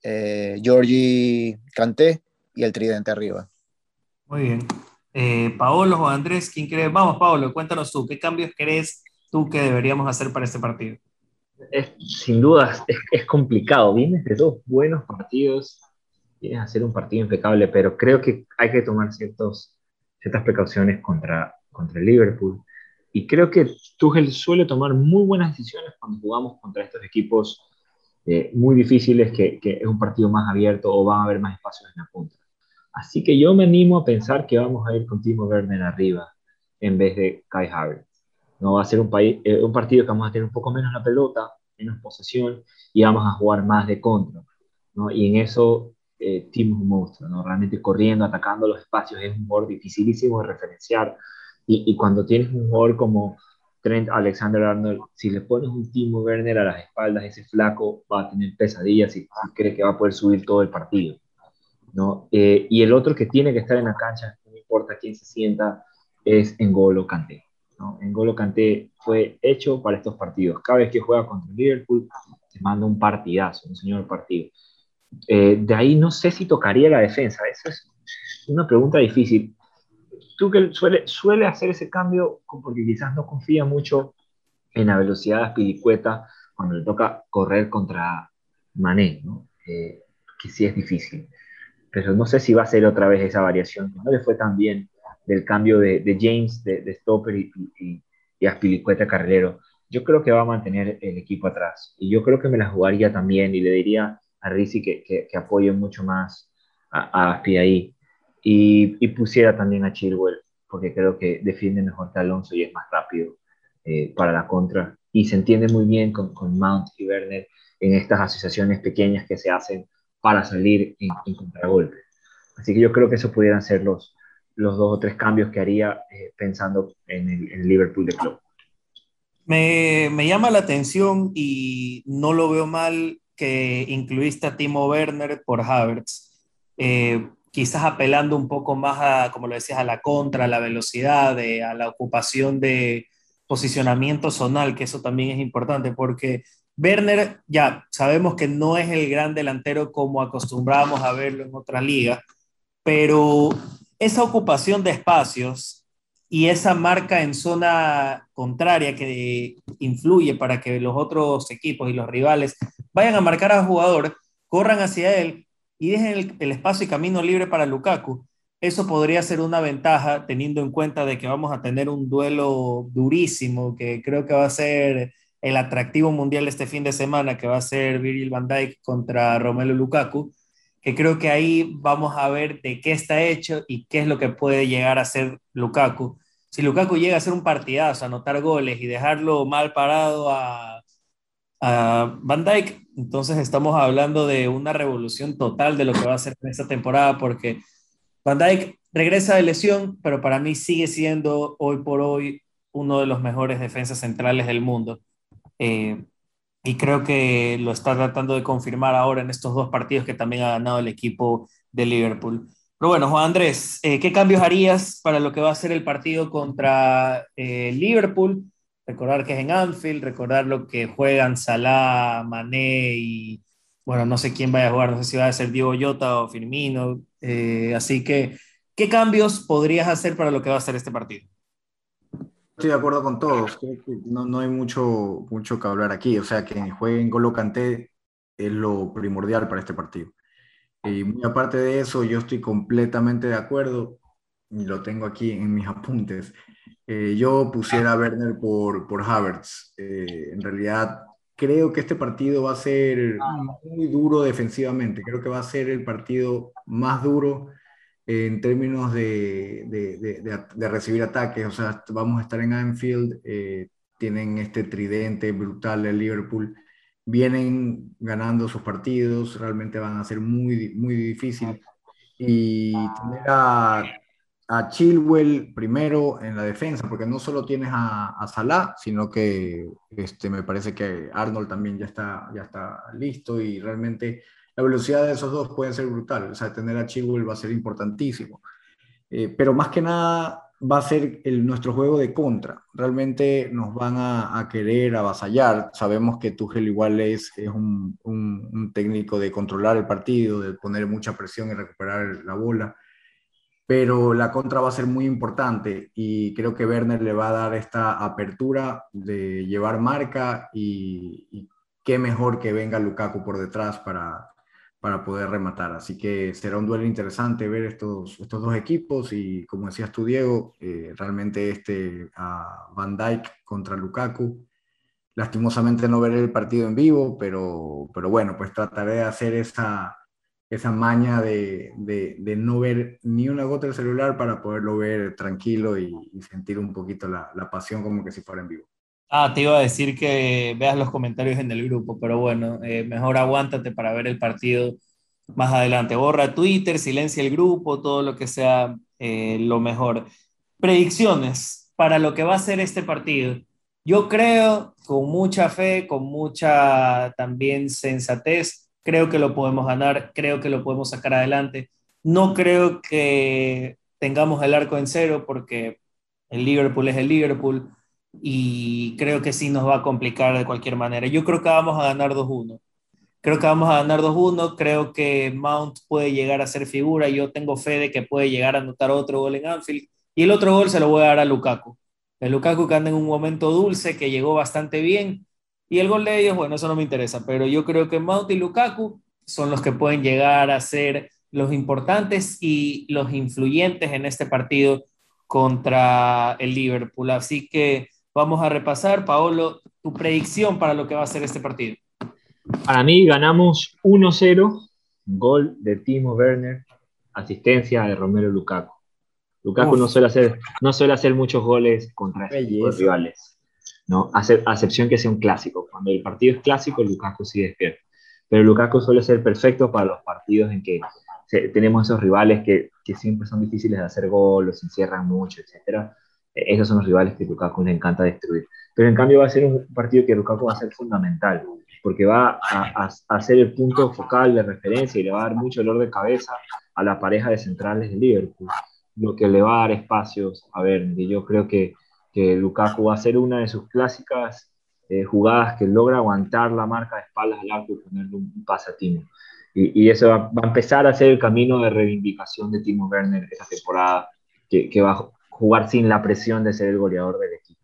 eh, Georgie Canté y el tridente arriba. Muy bien. Eh, Paolo o Andrés, ¿quién cree? Vamos, Paolo, cuéntanos tú, ¿qué cambios crees tú que deberíamos hacer para este partido? Es, sin duda es, es complicado. Vienes de dos buenos partidos tienes a hacer un partido impecable, pero creo que hay que tomar ciertos, ciertas precauciones contra, contra el Liverpool. Y creo que Tuchel suele tomar muy buenas decisiones cuando jugamos contra estos equipos eh, muy difíciles, que, que, es un partido más abierto o van a haber más espacios en la punta. Así que yo me animo a pensar que vamos a ir con Timo Werner arriba en vez de Kai Havertz. No va a ser un, país, eh, un partido que vamos a tener un poco menos la pelota, menos posesión y vamos a jugar más de contra. ¿no? Y en eso eh, Tim es un monstruo, ¿no? realmente corriendo, atacando los espacios, es un jugador dificilísimo de referenciar. Y, y, cuando tienes un jugador como Trent Alexander Arnold, si le pones un Timo Werner a las espaldas, ese flaco va a tener pesadillas y, cree que va a poder subir todo el partido. ¿no? Eh, y el otro que tiene que estar en la cancha, no importa quién se sienta, es N'Golo Kanté. ¿no? N'Golo Kanté fue hecho para estos partidos. Cada vez que juega contra Liverpool, se manda un partidazo, un señor partido. Eh, de ahí no sé si tocaría la defensa. Esa es una pregunta difícil. Que suele, suele hacer ese cambio porque quizás no confía mucho en la velocidad de Aspilicueta cuando le toca correr contra Mané, eh, que sí es difícil. Pero no sé si va a ser otra vez esa variación. No le fue tan bien del cambio de, James, de, de, Stopper y, y, y Carrero. Yo creo que va a mantener el equipo atrás. Y yo creo que me la jugaría también y le diría a Rizzi que, que, que apoye mucho más a, a Aspi ahí y, y, pusiera también a Chilwell porque creo que defiende mejor que Alonso y es más rápido eh, para la contra y se entiende muy bien con, con, Mount y Werner en estas asociaciones pequeñas que se hacen para salir en, en contragolpe. Así que yo creo que esos pudieran ser los, los dos o tres cambios que haría eh, pensando en el, en Liverpool de club. Me, me, llama la atención y no lo veo mal que incluiste a Timo Werner por Havertz, eh, quizás apelando un poco más a, como lo decías, a la contra, a la velocidad, a la ocupación de posicionamiento zonal, que eso también es importante, porque Werner ya sabemos que no es el gran delantero como acostumbramos a verlo en otras ligas, pero esa ocupación de espacios y esa marca en zona contraria que influye para que los otros equipos y los rivales vayan a marcar al jugador, corran hacia él y dejen el, el, espacio y camino libre para Lukaku. Eso podría ser una ventaja teniendo en cuenta de que vamos a tener un duelo durísimo que creo que va a ser el atractivo mundial este fin de semana, que va a ser Virgil van Dijk contra Romelu Lukaku, que creo que ahí vamos a ver de qué está hecho y qué es lo que puede llegar a ser Lukaku si Lukaku llega a hacer un partidazo, anotar goles y dejarlo mal parado a, a Van Dijk, entonces estamos hablando de una revolución total de lo que va a hacer en esta temporada, porque Van Dijk regresa de lesión, pero para mí sigue siendo hoy por hoy uno de los mejores defensas centrales del mundo. Eh, y creo que lo está tratando de confirmar ahora en estos dos partidos que también ha ganado el equipo de Liverpool. Pero bueno, Juan Andrés, eh, ¿qué cambios harías para lo que va a ser el partido contra eh, Liverpool? Recordar que es en Anfield, recordar lo que juegan Salah, Mané y, bueno, no sé quién vaya a jugar, no sé si va a ser Diego Llota o Firmino. Eh, así que, ¿qué cambios podrías hacer para lo que va a ser este partido? Estoy de acuerdo con todos, no, no hay mucho, mucho que hablar aquí, o sea, que jueguen Golo Kanté es lo primordial para este partido. Y muy aparte de eso, yo estoy completamente de acuerdo, y lo tengo aquí en mis apuntes. Eh, yo pusiera a Werner por, por Havertz. Eh, en realidad, creo que este partido va a ser muy duro defensivamente. Creo que va a ser el partido más duro en términos de, de, de, recibir ataques. O sea, vamos a estar en Anfield, eh, tienen este tridente brutal de Liverpool, vienen ganando sus partidos, realmente van a ser muy, muy difícil. Y tener a, a Chilwell primero en la defensa, porque no solo tienes a, a Salah, sino que este, me parece que Arnold también ya está, ya está listo y realmente la velocidad de esos dos puede ser brutal. O sea, tener a Chilwell va a ser importantísimo. Eh, pero más que nada va a ser el, nuestro juego de contra. Realmente nos van a, a querer avasallar. Sabemos que Tuchel igual es, es un, técnico de controlar el partido, de poner mucha presión y recuperar la bola. Pero la contra va a ser muy importante y creo que Werner le va a dar esta apertura de llevar marca y, qué mejor que venga Lukaku por detrás para, para poder rematar. Así que será un duelo interesante ver estos, estos dos equipos y como decías tú, Diego, eh, realmente este Van Dyke contra Lukaku. Lastimosamente no veré el partido en vivo, pero, pero bueno, pues trataré de hacer esa, esa maña de, de, no ver ni una gota del celular para poderlo ver tranquilo y, sentir un poquito la, la, pasión como que si fuera en vivo. Ah, te iba a decir que veas los comentarios en el grupo, pero bueno, eh, mejor aguántate para ver el partido más adelante. Borra Twitter, silencia el grupo, todo lo que sea eh, lo mejor. Predicciones para lo que va a ser este partido. Yo creo, con mucha fe, con mucha también sensatez, creo que lo podemos ganar, creo que lo podemos sacar adelante. No creo que tengamos el arco en cero porque el Liverpool es el Liverpool y creo que sí nos va a complicar de cualquier manera. Yo creo que vamos a ganar 2-1. Creo que vamos a ganar 2-1. Creo que Mount puede llegar a ser figura. Yo tengo fe de que puede llegar a anotar otro gol en Anfield. Y el otro gol se lo voy a dar a Lukaku. El Lukaku que anda en un momento dulce, que llegó bastante bien. Y el gol de ellos, bueno, eso no me interesa. Pero yo creo que Mount y Lukaku son los que pueden llegar a ser los importantes y los influyentes en este partido contra el Liverpool. Así que Vamos a repasar, Paolo, tu predicción para lo que va a ser este partido. Para mí ganamos 1-0, gol de Timo Werner, asistencia de Romero Lukaku. Lukaku no suele, hacer, no suele hacer muchos goles contra estos rivales, ¿no? a excepción que sea un clásico. Cuando el partido es clásico, Lukaku sí despierta. Pero Lukaku suele ser perfecto para los partidos en que tenemos esos rivales que, que siempre son difíciles de hacer gol, los encierran mucho, etcétera esos son los rivales que Lukaku le encanta destruir. Pero en cambio va a ser un partido que Lukaku va a ser fundamental, porque va a, a, ser el punto focal de referencia y le va a dar mucho dolor de cabeza a la pareja de centrales de Liverpool, lo que le va a dar espacios a ver, y yo creo que, que Lukaku va a ser una de sus clásicas eh, jugadas que logra aguantar la marca de espaldas al arco y ponerle un, pase a Timo. Y, y eso va, va, a empezar a ser el camino de reivindicación de Timo Werner esta temporada, que, que va, jugar sin la presión de ser el goleador del equipo.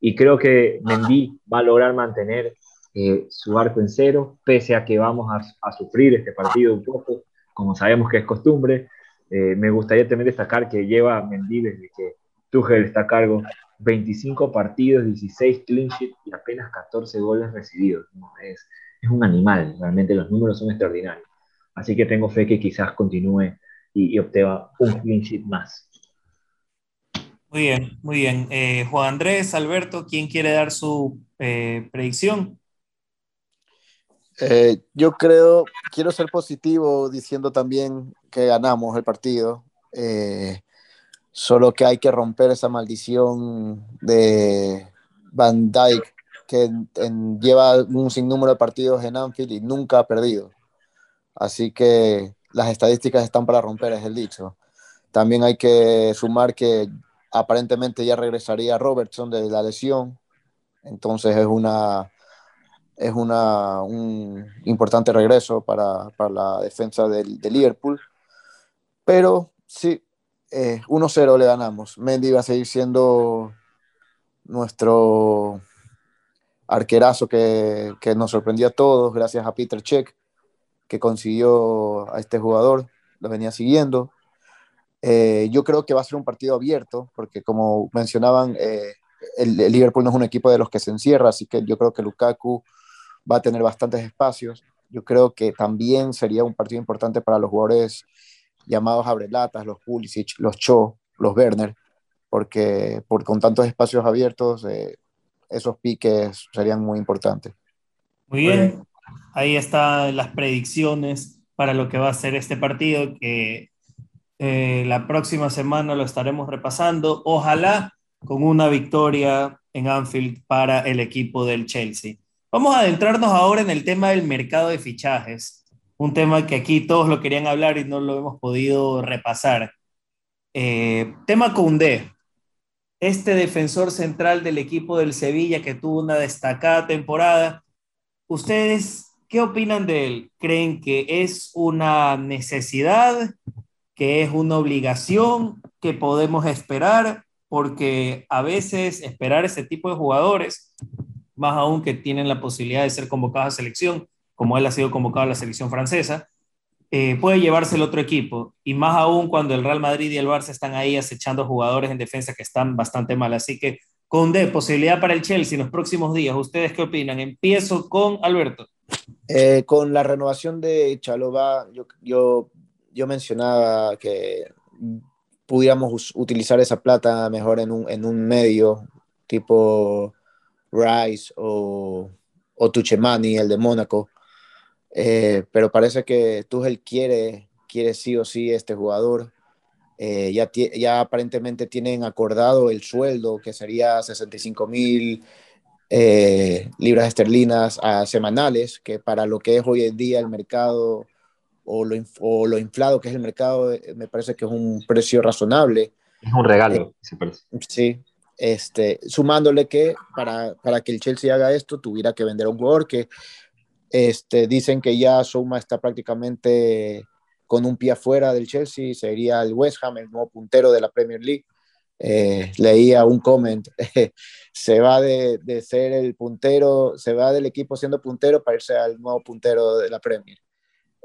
Y creo que Mendy va a lograr mantener eh, su arco en cero, pese a que vamos a, a, sufrir este partido un poco, como sabemos que es costumbre. Eh, me gustaría también destacar que lleva Mendy desde que Tuchel está a cargo 25 partidos, 16 clean sheet y apenas 14 goles recibidos. ¿no? Es, es un animal, realmente los números son extraordinarios. Así que tengo fe que quizás continúe y, y obtenga un clean sheet más. Muy bien, muy bien. Eh, Juan Andrés, Alberto, ¿quién quiere dar su eh, predicción? Eh, yo creo, quiero ser positivo diciendo también que ganamos el partido, eh, solo que hay que romper esa maldición de Van Dyke, que lleva un sinnúmero de partidos en Anfield y nunca ha perdido. Así que las estadísticas están para romper, es el dicho. También hay que sumar que aparentemente ya regresaría Robertson de la lesión, entonces es una es una, un importante regreso para, para la defensa del, de Liverpool, pero sí, eh, 1-0 le ganamos. Mendy va a seguir siendo nuestro arquerazo que, que, nos sorprendió a todos, gracias a Peter Check, que consiguió a este jugador, lo venía siguiendo. Eh, yo creo que va a ser un partido abierto, porque como mencionaban, eh, el, el, Liverpool no es un equipo de los que se encierra, así que yo creo que Lukaku va a tener bastantes espacios. Yo creo que también sería un partido importante para los jugadores llamados abrelatas, los Pulisic, los Cho, los Werner, porque por, con tantos espacios abiertos, eh, esos piques serían muy importantes. Muy bien, ahí están las predicciones para lo que va a ser este partido, que eh, la próxima semana lo estaremos repasando. Ojalá con una victoria en Anfield para el equipo del Chelsea. Vamos a adentrarnos ahora en el tema del mercado de fichajes, un tema que aquí todos lo querían hablar y no lo hemos podido repasar. Eh, tema Koundé, este defensor central del equipo del Sevilla que tuvo una destacada temporada. ¿Ustedes qué opinan de él? ¿Creen que es una necesidad, que es una obligación, que podemos esperar? Porque a veces esperar ese tipo de jugadores, más aún que tienen la posibilidad de ser convocados a selección, como él ha sido convocado a la selección francesa, eh, puede llevarse el otro equipo, y más aún cuando el Real Madrid y el Barça están ahí acechando jugadores en defensa que están bastante mal. Así que, Conde, posibilidad para el Chelsea en los próximos días. ¿Ustedes qué opinan? Empiezo con Alberto. Eh, con la renovación de Chalobah, yo, yo, yo, mencionaba que pudiéramos utilizar esa plata mejor en un, en un medio tipo Rice o, o Tuchemani, el de Mónaco eh, pero parece que Tuchel quiere, quiere sí o sí este jugador. Eh, ya, ya aparentemente tienen acordado el sueldo, que sería 65 mil eh, libras esterlinas a semanales, que para lo que es hoy en día el mercado o lo, o lo inflado que es el mercado, me parece que es un precio razonable. Es un regalo, parece. Sí, este, sumándole que para, para que el Chelsea haga esto tuviera que vender a un jugador que este, dicen que ya Souma está prácticamente con un pie afuera del Chelsea, sería el West Ham, el nuevo puntero de la Premier League. Eh, leía un comment, se va de, ser el puntero, se va del equipo siendo puntero para irse al nuevo puntero de la Premier.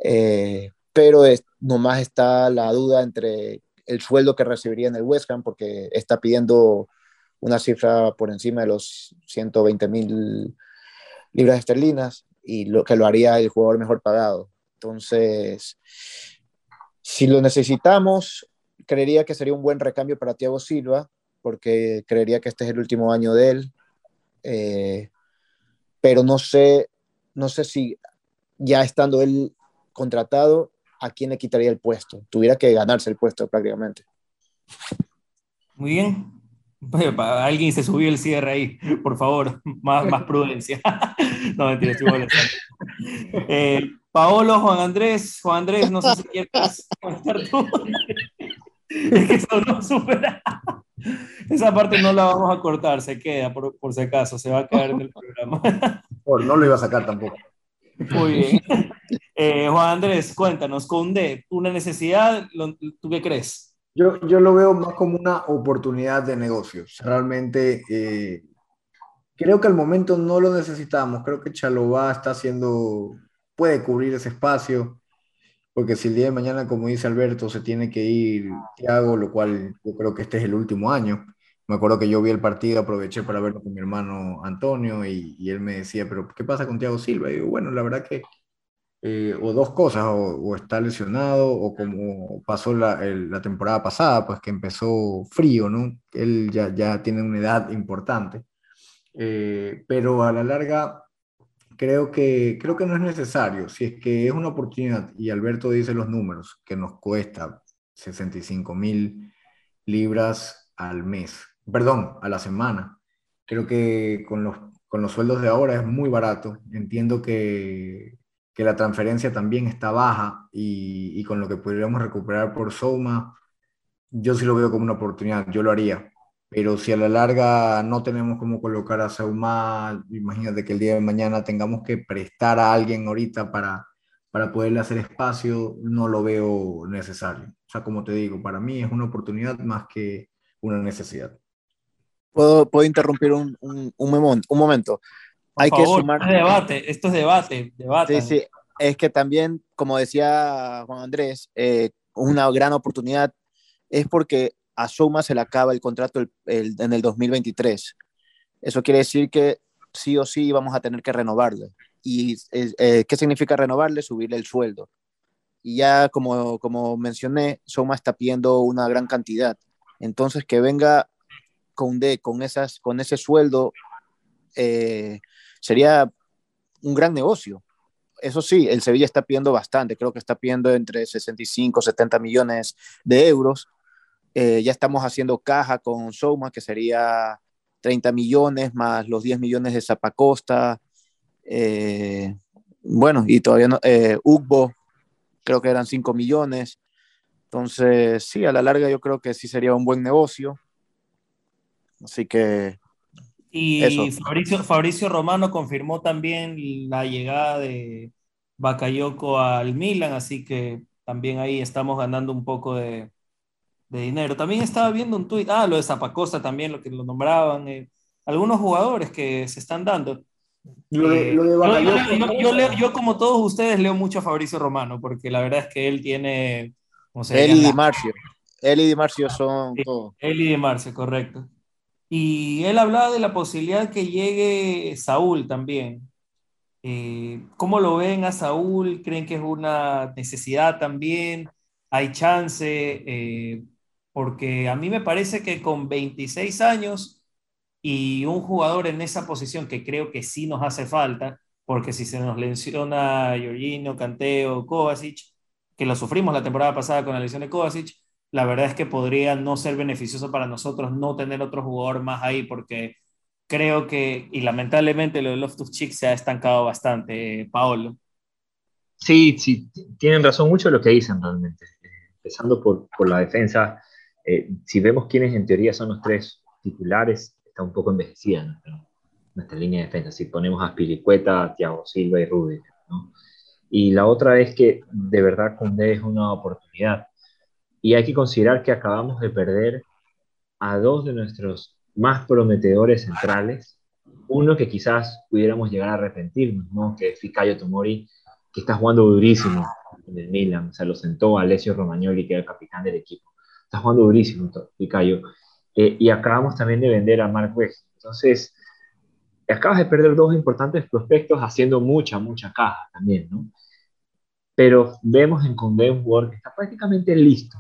Eh, pero es, nomás está la duda entre el sueldo que recibiría en el West Ham, porque está pidiendo una cifra por encima de los 120 mil libras esterlinas y lo que lo haría el jugador mejor pagado. Entonces, si lo necesitamos, creería que sería un buen recambio para Thiago Silva, porque creería que este es el último año de él. Eh, pero no sé, no sé si ya estando él contratado, a quién le quitaría el puesto. Tuviera que ganarse el puesto prácticamente. Muy bien. Alguien se subió el cierre ahí, por favor, más, más prudencia. no, mentira, estoy molestando. Eh, Paolo, Juan Andrés, Juan Andrés, no sé si quieres comentar tú. es que eso no supera. Esa parte no la vamos a cortar, se queda por, por si acaso, se va a quedar en el programa. no lo iba a sacar tampoco. Muy bien. Eh, Juan Andrés, cuéntanos, con D, una necesidad, ¿tú qué crees? Yo, yo lo veo más como una oportunidad de negocios. Realmente eh, creo que al momento no lo necesitamos. Creo que Chalobá está haciendo, puede cubrir ese espacio, porque si el día de mañana, como dice Alberto, se tiene que ir Thiago, lo cual yo creo que este es el último año. Me acuerdo que yo vi el partido, aproveché para verlo con mi hermano Antonio y, y él me decía, pero ¿qué pasa con Thiago Silva? Y digo, bueno, la verdad que eh, o dos cosas, o, está lesionado, o como pasó la, la, temporada pasada, pues que empezó frío, ¿no? Él ya, ya tiene una edad importante. Eh, pero a la larga, creo que, creo que no es necesario. Si es que es una oportunidad, y Alberto dice los números, que nos cuesta 65 mil libras al mes, perdón, a la semana. Creo que con los, con los sueldos de ahora es muy barato. Entiendo que que la transferencia también está baja y, con lo que podríamos recuperar por Soma, yo sí lo veo como una oportunidad, yo lo haría. Pero si a la larga no tenemos cómo colocar a Sauma, imagínate que el día de mañana tengamos que prestar a alguien ahorita para, para poderle hacer espacio, no lo veo necesario. O sea, como te digo, para mí es una oportunidad más que una necesidad. ¿Puedo, puedo interrumpir un, un, un, un momento? hay que sumar. Esto es debate, esto es debate, debate. Sí, sí. es que también, como decía Juan Andrés, eh, una gran oportunidad es porque a Souma se le acaba el contrato en el 2023. Eso quiere decir que sí o sí vamos a tener que renovarle. ¿Y eh, qué significa renovarle? Subirle el sueldo. Y ya como, como mencioné, Soma está pidiendo una gran cantidad. Entonces, que venga con, con, esas, con ese sueldo eh, sería un gran negocio. Eso sí, el Sevilla está pidiendo bastante, creo que está pidiendo entre 65 70 millones de euros. Eh, ya estamos haciendo caja con Soma, que sería 30 millones más los 10 millones de Zapacosta. Eh, bueno, y todavía no, eh, Ugbo, creo que eran 5 millones. Entonces, sí, a la larga yo creo que sí sería un buen negocio. Así que... Y Fabricio, Fabricio Romano confirmó también la llegada de Bakayoko al Milan, así que también ahí estamos ganando un poco de, de dinero. También estaba viendo un tuit, ah, lo de Zapacosta también, lo que lo nombraban, eh, algunos jugadores que se están dando. Lo de, lo de yo, yo, como todos ustedes, leo mucho a Fabricio Romano, porque la verdad es que él tiene... Él y Di Marcio. Él y Di Marcio son... él y Di Marcio, correcto. Y él hablaba de la posibilidad que llegue Saúl también. Eh, ¿Cómo lo ven a Saúl? ¿Creen que es una necesidad también? ¿Hay chance? Eh, porque a mí me parece que con 26 años y un jugador en esa posición que creo que sí nos hace falta, porque si se nos lesiona Jorginho, Canteo, Kovacic, que lo sufrimos la temporada pasada con la lesión de Kovacic, la verdad es que podría no ser beneficioso para nosotros no tener otro jugador más ahí, porque creo que, y lamentablemente lo de Loftus se ha estancado bastante, Paolo. Sí, sí, tienen razón mucho lo que dicen realmente. Empezando por, por la defensa, eh, si vemos quiénes en teoría son los tres titulares, está un poco envejecida nuestra, línea de defensa. Si ponemos a Spiricueta, Thiago Silva y Rudy. Y la otra es que de verdad Cundé es una oportunidad. Y hay que considerar que acabamos de perder a dos de nuestros más prometedores centrales. Uno que quizás pudiéramos llegar a arrepentirnos, ¿no? que es Ficayo Tomori, que está jugando durísimo en el Milan. O lo sentó Alessio Romagnoli, que era el capitán del equipo está jugando durísimo Picayo. Eh, y acabamos también de vender a Mark West. Entonces, acabas de perder dos importantes prospectos haciendo mucha, mucha caja también, ¿no? Pero vemos en Condé un jugador que está prácticamente listo.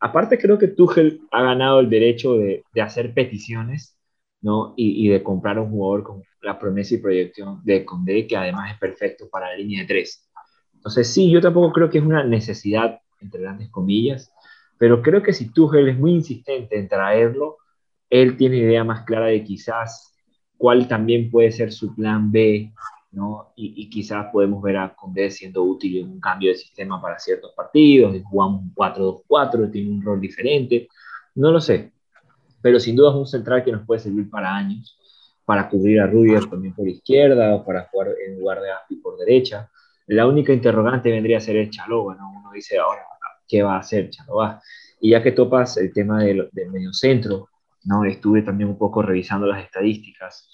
Aparte, creo que Tuchel ha ganado el derecho de, de hacer peticiones, ¿no? Y, y, de comprar un jugador con la promesa y proyección de Condé, que además es perfecto para la línea de tres. Entonces, sí, yo tampoco creo que es una necesidad, entre grandes comillas, pero creo que si Tuchel es muy insistente en traerlo, él tiene idea más clara de quizás cuál también puede ser su plan B, ¿no? Y, quizás podemos ver a Condé siendo útil en un cambio de sistema para ciertos partidos, jugamos un 4-2-4, tiene un rol diferente, no lo sé, pero sin duda es un central que nos puede servir para años, para cubrir a Rudiger también por izquierda o para jugar en lugar de Aspi por derecha. La única interrogante vendría a ser el Chaloba, ¿no? Uno dice ahora, qué va a hacer Charobá. Y ya que topas el tema del, del mediocentro, ¿no? estuve también un poco revisando las estadísticas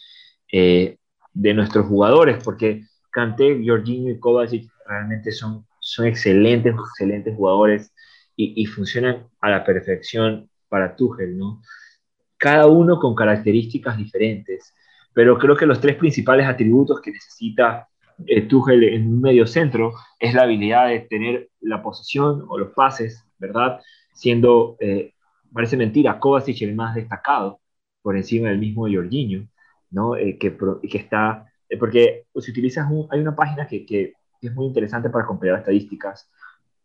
eh, de nuestros jugadores, porque Kanté, Jorginho y Kovacic realmente son, son excelentes, excelentes jugadores y, y funcionan a la perfección para Tuchel, ¿no? Cada uno con características diferentes, pero creo que los tres principales atributos que necesita eh, en un medio centro es la habilidad de tener la posesión o los pases, ¿verdad? Siendo, eh, parece mentira, Kovacic el más destacado por encima del mismo Jorginho, ¿no? Eh, que, que está, eh, porque si utilizas, hay una página que, que, es muy interesante para comparar estadísticas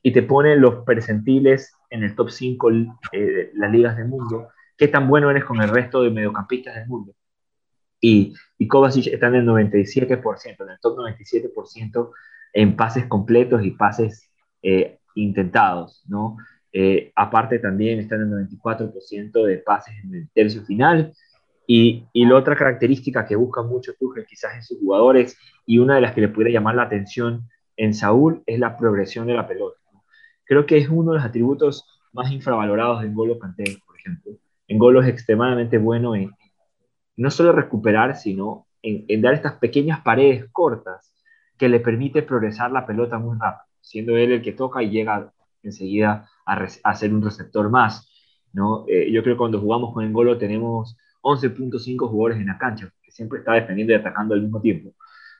y te pone los percentiles en el top 5 de las ligas del mundo, qué tan bueno eres con el resto de mediocampistas del mundo y, y Kovacic está en el 97%, en el top 97% en pases completos y pases eh, intentados, ¿no? Eh, aparte también está en el 94% de pases en el tercio final. Y, y, la otra característica que busca mucho Tuchel quizás en sus jugadores y una de las que le pudiera llamar la atención en Saúl es la progresión de la pelota. Creo que es uno de los atributos más infravalorados de Ngolo Kanté, por ejemplo. Ngolo es extremadamente bueno en, no solo recuperar, sino en, dar estas pequeñas paredes cortas que le permite progresar la pelota muy rápido, siendo él el que toca y llega enseguida a, a ser un receptor más. ¿no? Eh, yo creo que cuando jugamos con Engolo tenemos 11.5 jugadores en la cancha, que siempre está defendiendo y atacando al mismo tiempo,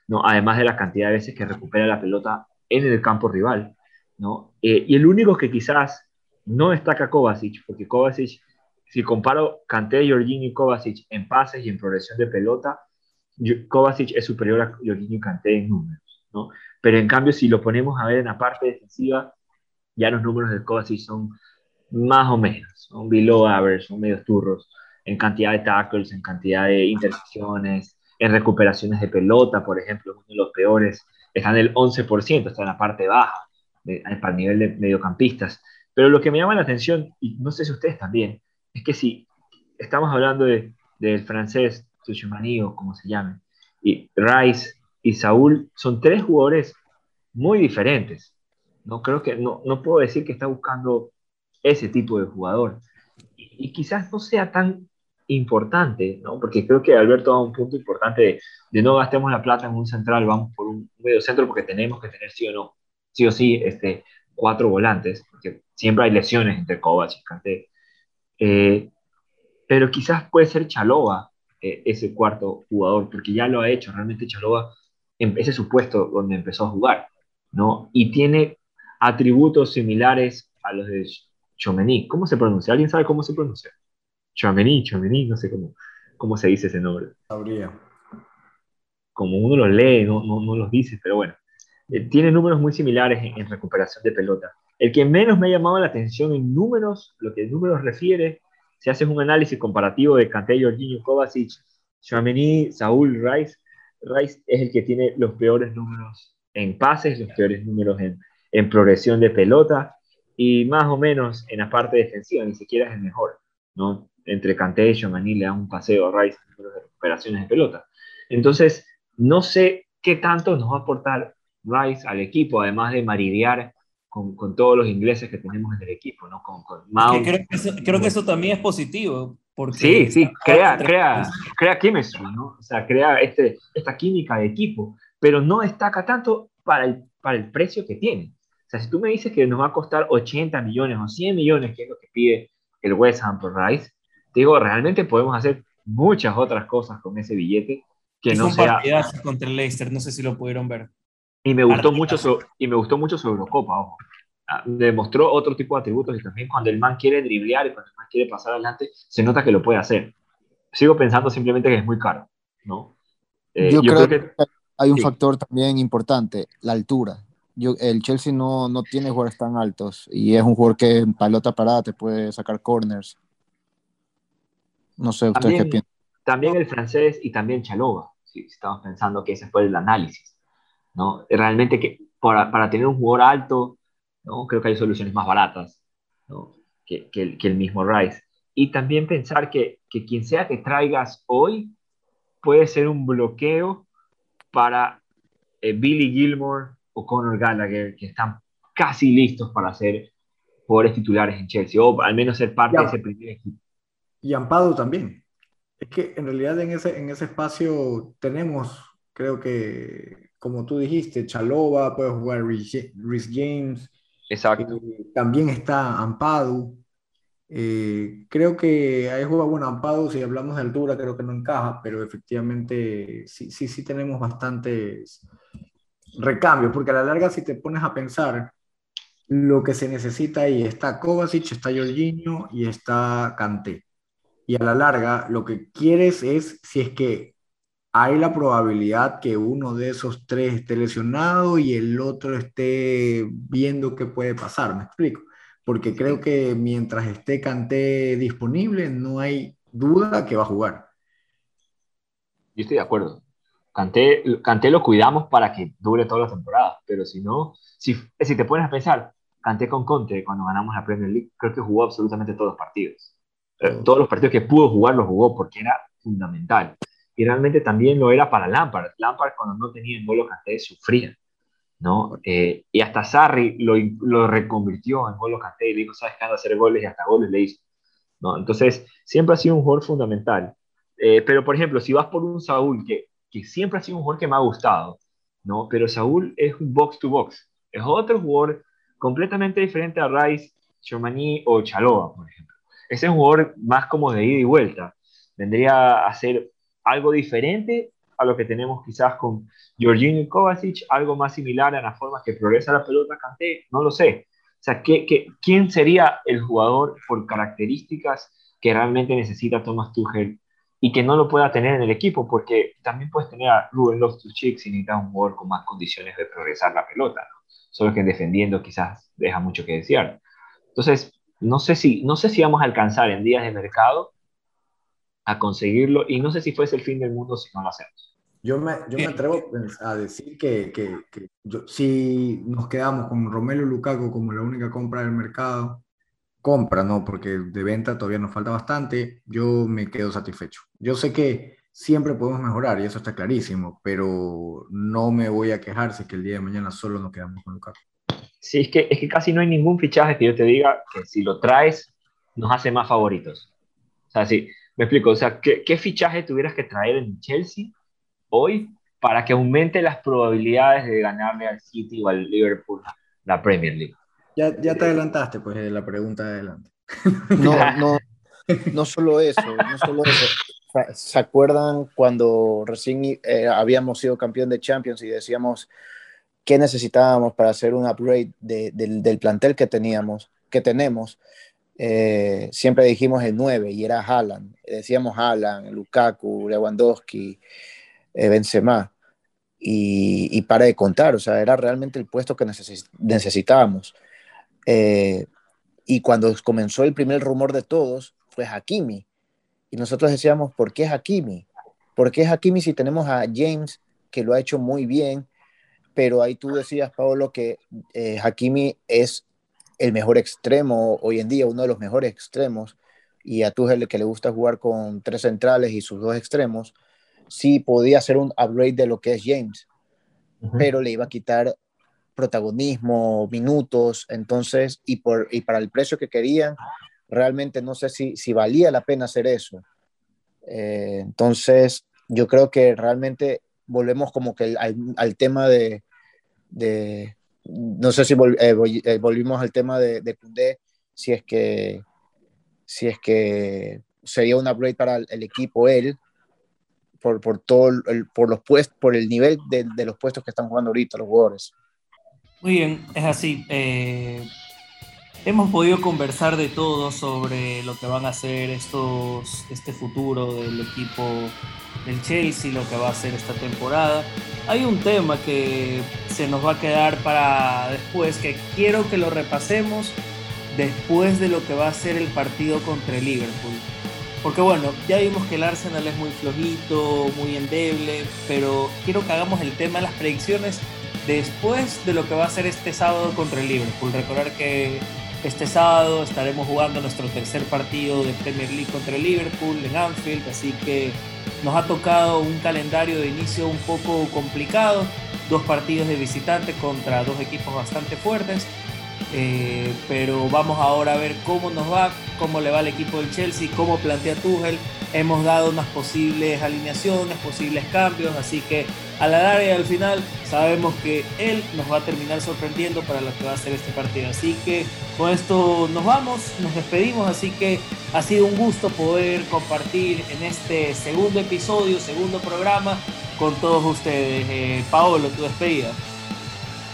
¿no? además de la cantidad de veces que recupera la pelota en el campo rival. ¿no? Eh, y el único que quizás no destaca Kovacic, porque Kovacic, si comparo Kanté, Jorginho y Kovacic en pases y en progresión de pelota, Kovacic es superior a Jorginho y Kanté en números. ¿no? Pero en cambio, si lo ponemos a ver en la parte defensiva, ya los números de Kovacic son más o menos, son below average, son medios turros en cantidad de tackles, en cantidad de intercepciones, en recuperaciones de pelota, por ejemplo, uno de los peores, está en el 11%, está en la parte baja, para el nivel de mediocampistas. Pero lo que me llama la atención, y no sé si ustedes también, es que si estamos hablando de, del francés, Tuchumani o como se llame, y Rice y Saúl son tres jugadores muy diferentes. No creo que no, no puedo decir que está buscando ese tipo de jugador. Y, quizás no sea tan importante, ¿no? Porque creo que Alberto da un punto importante de, no gastemos la plata en un central, vamos por un, medio centro porque tenemos que tener sí o no, sí o sí, este, cuatro volantes, porque siempre hay lesiones entre Kovac y Kanté. Eh, pero quizás puede ser Chalova eh, ese cuarto jugador, porque ya lo ha hecho, realmente Chalova, en ese supuesto donde empezó a jugar, ¿no? Y tiene atributos similares a los de Chomení. ¿Cómo se pronuncia? ¿Alguien sabe cómo se pronuncia? Chomení, Chomení, no sé cómo, cómo se dice ese nombre. Sabría. Como uno los lee, no, no, no los dice, pero bueno. Eh, tiene números muy similares en, recuperación de pelota. El que menos me ha llamado la atención en números, lo que en números refiere, si haces un análisis comparativo de Kanté, Jorginho, Kovacic, Chouameni, Saúl, Rice, Rice es el que tiene los peores números en pases, los peores números en, progresión de pelota, y más o menos en la parte defensiva, ni siquiera es el mejor, ¿no? Entre Kanté y Giovanni le dan un paseo a Rice en de recuperaciones de pelota. Entonces, no sé qué tanto nos va a aportar Rice al equipo, además de maridear con, con, todos los ingleses que tenemos en el equipo, ¿no? Con, con creo, que eso, creo, que eso, también es positivo. Porque sí, sí, crea, crea, crea chemistry, ¿no? O sea, crea este, esta química de equipo, pero no destaca tanto para el, para el precio que tiene. O sea, si tú me dices que nos va a costar 80 millones o 100 millones, que es lo que pide el West Ham por Rice, digo, realmente podemos hacer muchas otras cosas con ese billete que no sea... contra el Leicester, no sé si lo pudieron ver. Y me gustó mucho su, y me gustó mucho su Eurocopa, ojo. Ah, demostró otro tipo de atributos y también cuando el man quiere driblear y cuando el man quiere pasar adelante, se nota que lo puede hacer. Sigo pensando simplemente que es muy caro, ¿no? Eh, yo, creo, que, hay un factor también importante, la altura el Chelsea no, no tiene jugadores tan altos y es un jugador que en pelota parada te puede sacar corners. No sé, ¿ustedes qué piensan? También el francés y también Chalova, si estamos pensando que ese fue el análisis. ¿No? Realmente que para, para tener un jugador alto, ¿no? creo que hay soluciones más baratas ¿no? que, que, el, que, el, mismo Rice. Y también pensar que, que quien sea que traigas hoy puede ser un bloqueo para eh, Billy Gilmore o Conor Gallagher, que están casi listos para ser jugadores titulares en Chelsea, o al menos ser parte de ese primer equipo. Y Ampado también. Es que en realidad en ese, en ese espacio tenemos, creo que, como tú dijiste, Chalova, puede jugar Rhys James. Exacto. Eh, también está Ampado. Eh, creo que ahí juega bueno Ampado, si hablamos de altura, creo que no encaja, pero efectivamente sí, sí, sí tenemos bastantes recambios, porque a la larga si te pones a pensar lo que se necesita ahí, está Kovacic, está Jorginho y está Kanté. Y a la larga lo que quieres es, si es que hay la probabilidad que uno de esos tres esté lesionado y el otro esté viendo qué puede pasar, me explico. Porque creo que mientras esté Kanté disponible, no hay duda que va a jugar. Yo estoy de acuerdo. Canté, lo cuidamos para que dure toda la temporada, pero si no, si, si te pones a pensar, Canté con Conte cuando ganamos la Premier League, creo que jugó absolutamente todos los partidos. Eh, todos los partidos que pudo jugar los jugó porque era fundamental. Y realmente también lo era para Lampard. Lampard cuando no tenía en Golo Canté sufría. ¿no? Eh, y hasta Sarri lo, lo, reconvirtió en Golo Canté y le dijo, sabes que hacer goles y hasta goles le hizo. ¿no? Entonces, siempre ha sido un jugador fundamental. Eh, pero, por ejemplo, si vas por un Saúl que que siempre ha sido un jugador que me ha gustado, ¿no? Pero Saúl es un box to box, es otro jugador completamente diferente a Rice, Chomani o Chaloa, por ejemplo. Ese es un jugador más como de ida y vuelta. Vendría a ser algo diferente a lo que tenemos quizás con Jorginho Kovacic, algo más similar a las formas que progresa la pelota Kanté, no lo sé. O sea, ¿qué, qué, quién sería el jugador por características que realmente necesita Thomas Tuchel y que no lo pueda tener en el equipo? Porque también puedes tener a Ruben Loftus-Cheek si necesitas un jugador con más condiciones de progresar la pelota, ¿no? Solo que defendiendo quizás deja mucho que desear. Entonces, no sé si, no sé si vamos a alcanzar en días de mercado a conseguirlo y no sé si fuese el fin del mundo si no lo hacemos. Yo me, yo me atrevo a decir que, que, que si nos quedamos con Romelu Lukaku como la única compra del mercado, compra, ¿no? Porque de venta todavía nos falta bastante, yo me quedo satisfecho. Yo sé que siempre podemos mejorar y eso está clarísimo, pero no me voy a quejar si es que el día de mañana solo nos quedamos con Lukaku. Sí, es que, es que casi no hay ningún fichaje que yo te diga que si lo traes nos hace más favoritos. O sea, sí, me explico, o sea, ¿qué, qué fichaje tuvieras que traer en Chelsea hoy para que aumente las probabilidades de ganarle al City o al Liverpool la Premier League. Ya, ya te adelantaste, pues, de la pregunta de adelante. No, no, no solo eso, no solo eso. ¿Se acuerdan cuando recién eh, habíamos sido campeón de Champions y decíamos qué necesitábamos para hacer un upgrade de, del plantel que teníamos, que tenemos? Eh, siempre dijimos el 9 y era Haaland. Decíamos Haaland, Lukaku, Lewandowski, eh, Benzema. Y, para de contar, o sea, era realmente el puesto que necesitábamos. Eh, y cuando comenzó el primer rumor de todos, fue Hakimi. Y nosotros decíamos, ¿por qué Hakimi? ¿Por qué Hakimi si tenemos a James, que lo ha hecho muy bien? Pero ahí tú decías, Paolo, que eh, Hakimi es el mejor extremo hoy en día, uno de los mejores extremos, y a Tuchel que le gusta jugar con tres centrales y sus dos extremos, sí podía ser un upgrade de lo que es James, pero le iba a quitar protagonismo, minutos, entonces, y, por, y para el precio que querían, realmente no sé si, si valía la pena hacer eso. Eh, entonces, yo creo que realmente volvemos como que al, al tema de, de, no sé si eh, eh, volvimos al tema de, de si es que si es que sería un upgrade para el equipo él, por, por todo el, por los puestos, por el nivel de, de, los puestos que están jugando ahorita los jugadores. Muy bien, es así. Eh, hemos podido conversar de todo sobre lo que van a hacer estos, este futuro del equipo del Chelsea, lo que va a hacer esta temporada. Hay un tema que se nos va a quedar para después, que quiero que lo repasemos después de lo que va a ser el partido contra el Liverpool. Porque bueno, ya vimos que el Arsenal es muy flojito, muy endeble, pero quiero que hagamos el tema de las predicciones después de lo que va a ser este sábado contra el Liverpool. Recordar que este sábado estaremos jugando nuestro tercer partido de Premier League contra el Liverpool en Anfield, así que nos ha tocado un calendario de inicio un poco complicado, dos partidos de visitante contra dos equipos bastante fuertes eh, pero vamos ahora a ver cómo nos va, cómo le va al equipo del Chelsea, cómo plantea Tuchel. Hemos dado unas posibles alineaciones, posibles cambios, así que a la larga y al final sabemos que él nos va a terminar sorprendiendo para lo que va a ser este partido. Así que con esto nos vamos, nos despedimos, así que ha sido un gusto poder compartir en este segundo episodio, segundo programa con todos ustedes. Eh, Paolo, tu despedida.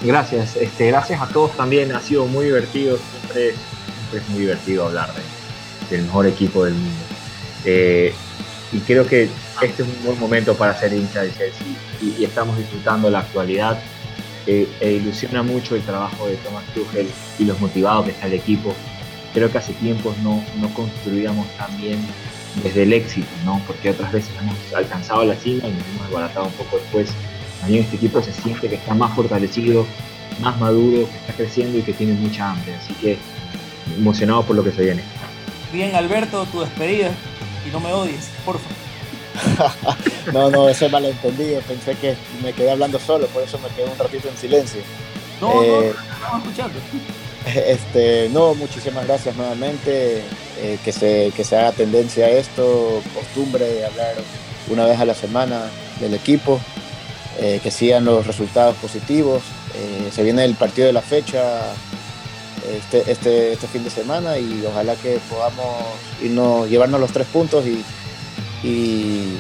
Gracias, este, gracias a todos también, ha sido muy divertido, siempre, es muy divertido hablar de, del mejor equipo del mundo. Eh, y creo que este es un buen momento para ser hincha de Chelsea y, estamos disfrutando la actualidad. Eh, e ilusiona mucho el trabajo de Thomas Tuchel y los motivados que está el equipo. Creo que hace tiempos no, no construíamos tan bien desde el éxito, ¿no? porque otras veces hemos alcanzado la cima y nos hemos desbaratado un poco después también este equipo se siente que está más fortalecido, más maduro, que está creciendo y que tiene mucha hambre. Así que emocionado por lo que se viene. Bien, Alberto, tu despedida. Y no me odies, por favor. no, no, eso es malentendido. Pensé que me quedé hablando solo, por eso me quedé un ratito en silencio. No, eh, no, estamos escuchando. Este, no, muchísimas gracias nuevamente. Eh, que, se, que se haga tendencia a esto, costumbre de hablar una vez a la semana del equipo. eh, que sigan los resultados positivos. Eh, se viene el partido de la fecha este, este, este fin de semana y ojalá que podamos irnos, llevarnos los tres puntos y, y,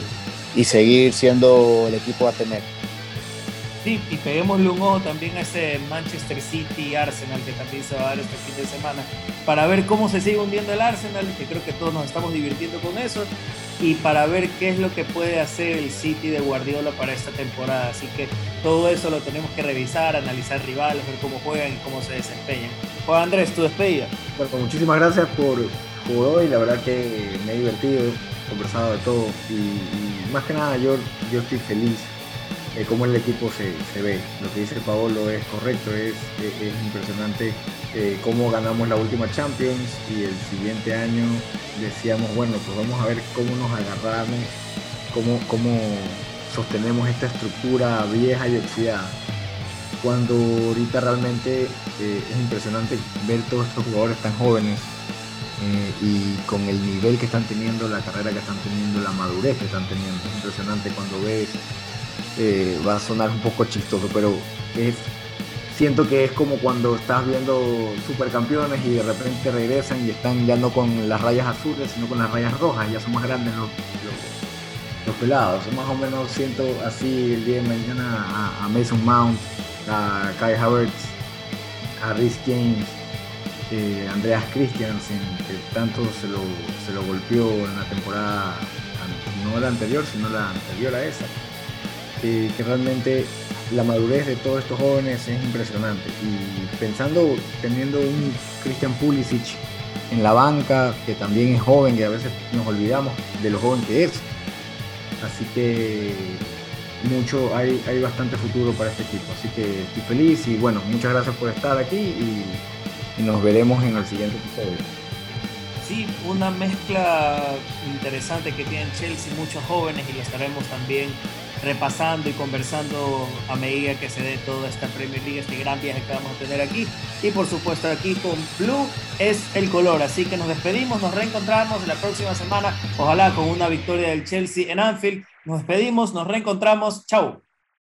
y seguir siendo el equipo a tener. Sí, y peguémosle un ojo también a ese Manchester City Arsenal que también se va a dar este fin de semana para ver cómo se sigue hundiendo el Arsenal, que creo que todos nos estamos divirtiendo con eso, y para ver qué es lo que puede hacer el City de Guardiola para esta temporada. Así que todo eso lo tenemos que revisar, analizar rivales, ver cómo juegan y cómo se desempeñan. Juan Andrés, tu despedida. Bueno, muchísimas gracias por, por hoy, la verdad que me he divertido, conversado de todo y, más que nada yo, yo estoy feliz eh, cómo el equipo se, se, ve. Lo que dice Paolo es correcto, es, es, impresionante eh, cómo ganamos la última Champions y el siguiente año decíamos, bueno, pues vamos a ver cómo nos agarramos, cómo, cómo sostenemos esta estructura vieja y oxidada. Cuando ahorita realmente eh, es impresionante ver todos estos jugadores tan jóvenes eh, y con el nivel que están teniendo, la carrera que están teniendo, la madurez que están teniendo. Es impresionante cuando ves eh, va a sonar un poco chistoso, pero es, siento que es como cuando estás viendo supercampeones y de repente regresan y están ya no con las rayas azules, sino con las rayas rojas, ya son más grandes los, los, pelados. Más o menos siento así el día de mañana a, a Mason Mount, a Kai Havertz, a Rhys James, eh, Andreas Christiansen, que tanto se lo, se lo golpeó en la temporada, no la anterior, sino la anterior a esa que, que, realmente la madurez de todos estos jóvenes es impresionante. Y pensando, teniendo un Christian Pulisic en la banca, que también es joven, que a veces nos olvidamos de lo joven que es. Así que mucho, hay, hay bastante futuro para este equipo. Así que estoy feliz y bueno, muchas gracias por estar aquí y, y nos veremos en el siguiente episodio. Sí, una mezcla interesante que tiene Chelsea, muchos jóvenes y lo estaremos también repasando y conversando a medida que se dé toda esta Premier League, este gran viaje que vamos a tener aquí. Y por supuesto aquí con Blue es el color. Así que nos despedimos, nos reencontramos la próxima semana, ojalá con una victoria del Chelsea en Anfield. Nos despedimos, nos reencontramos. Chau.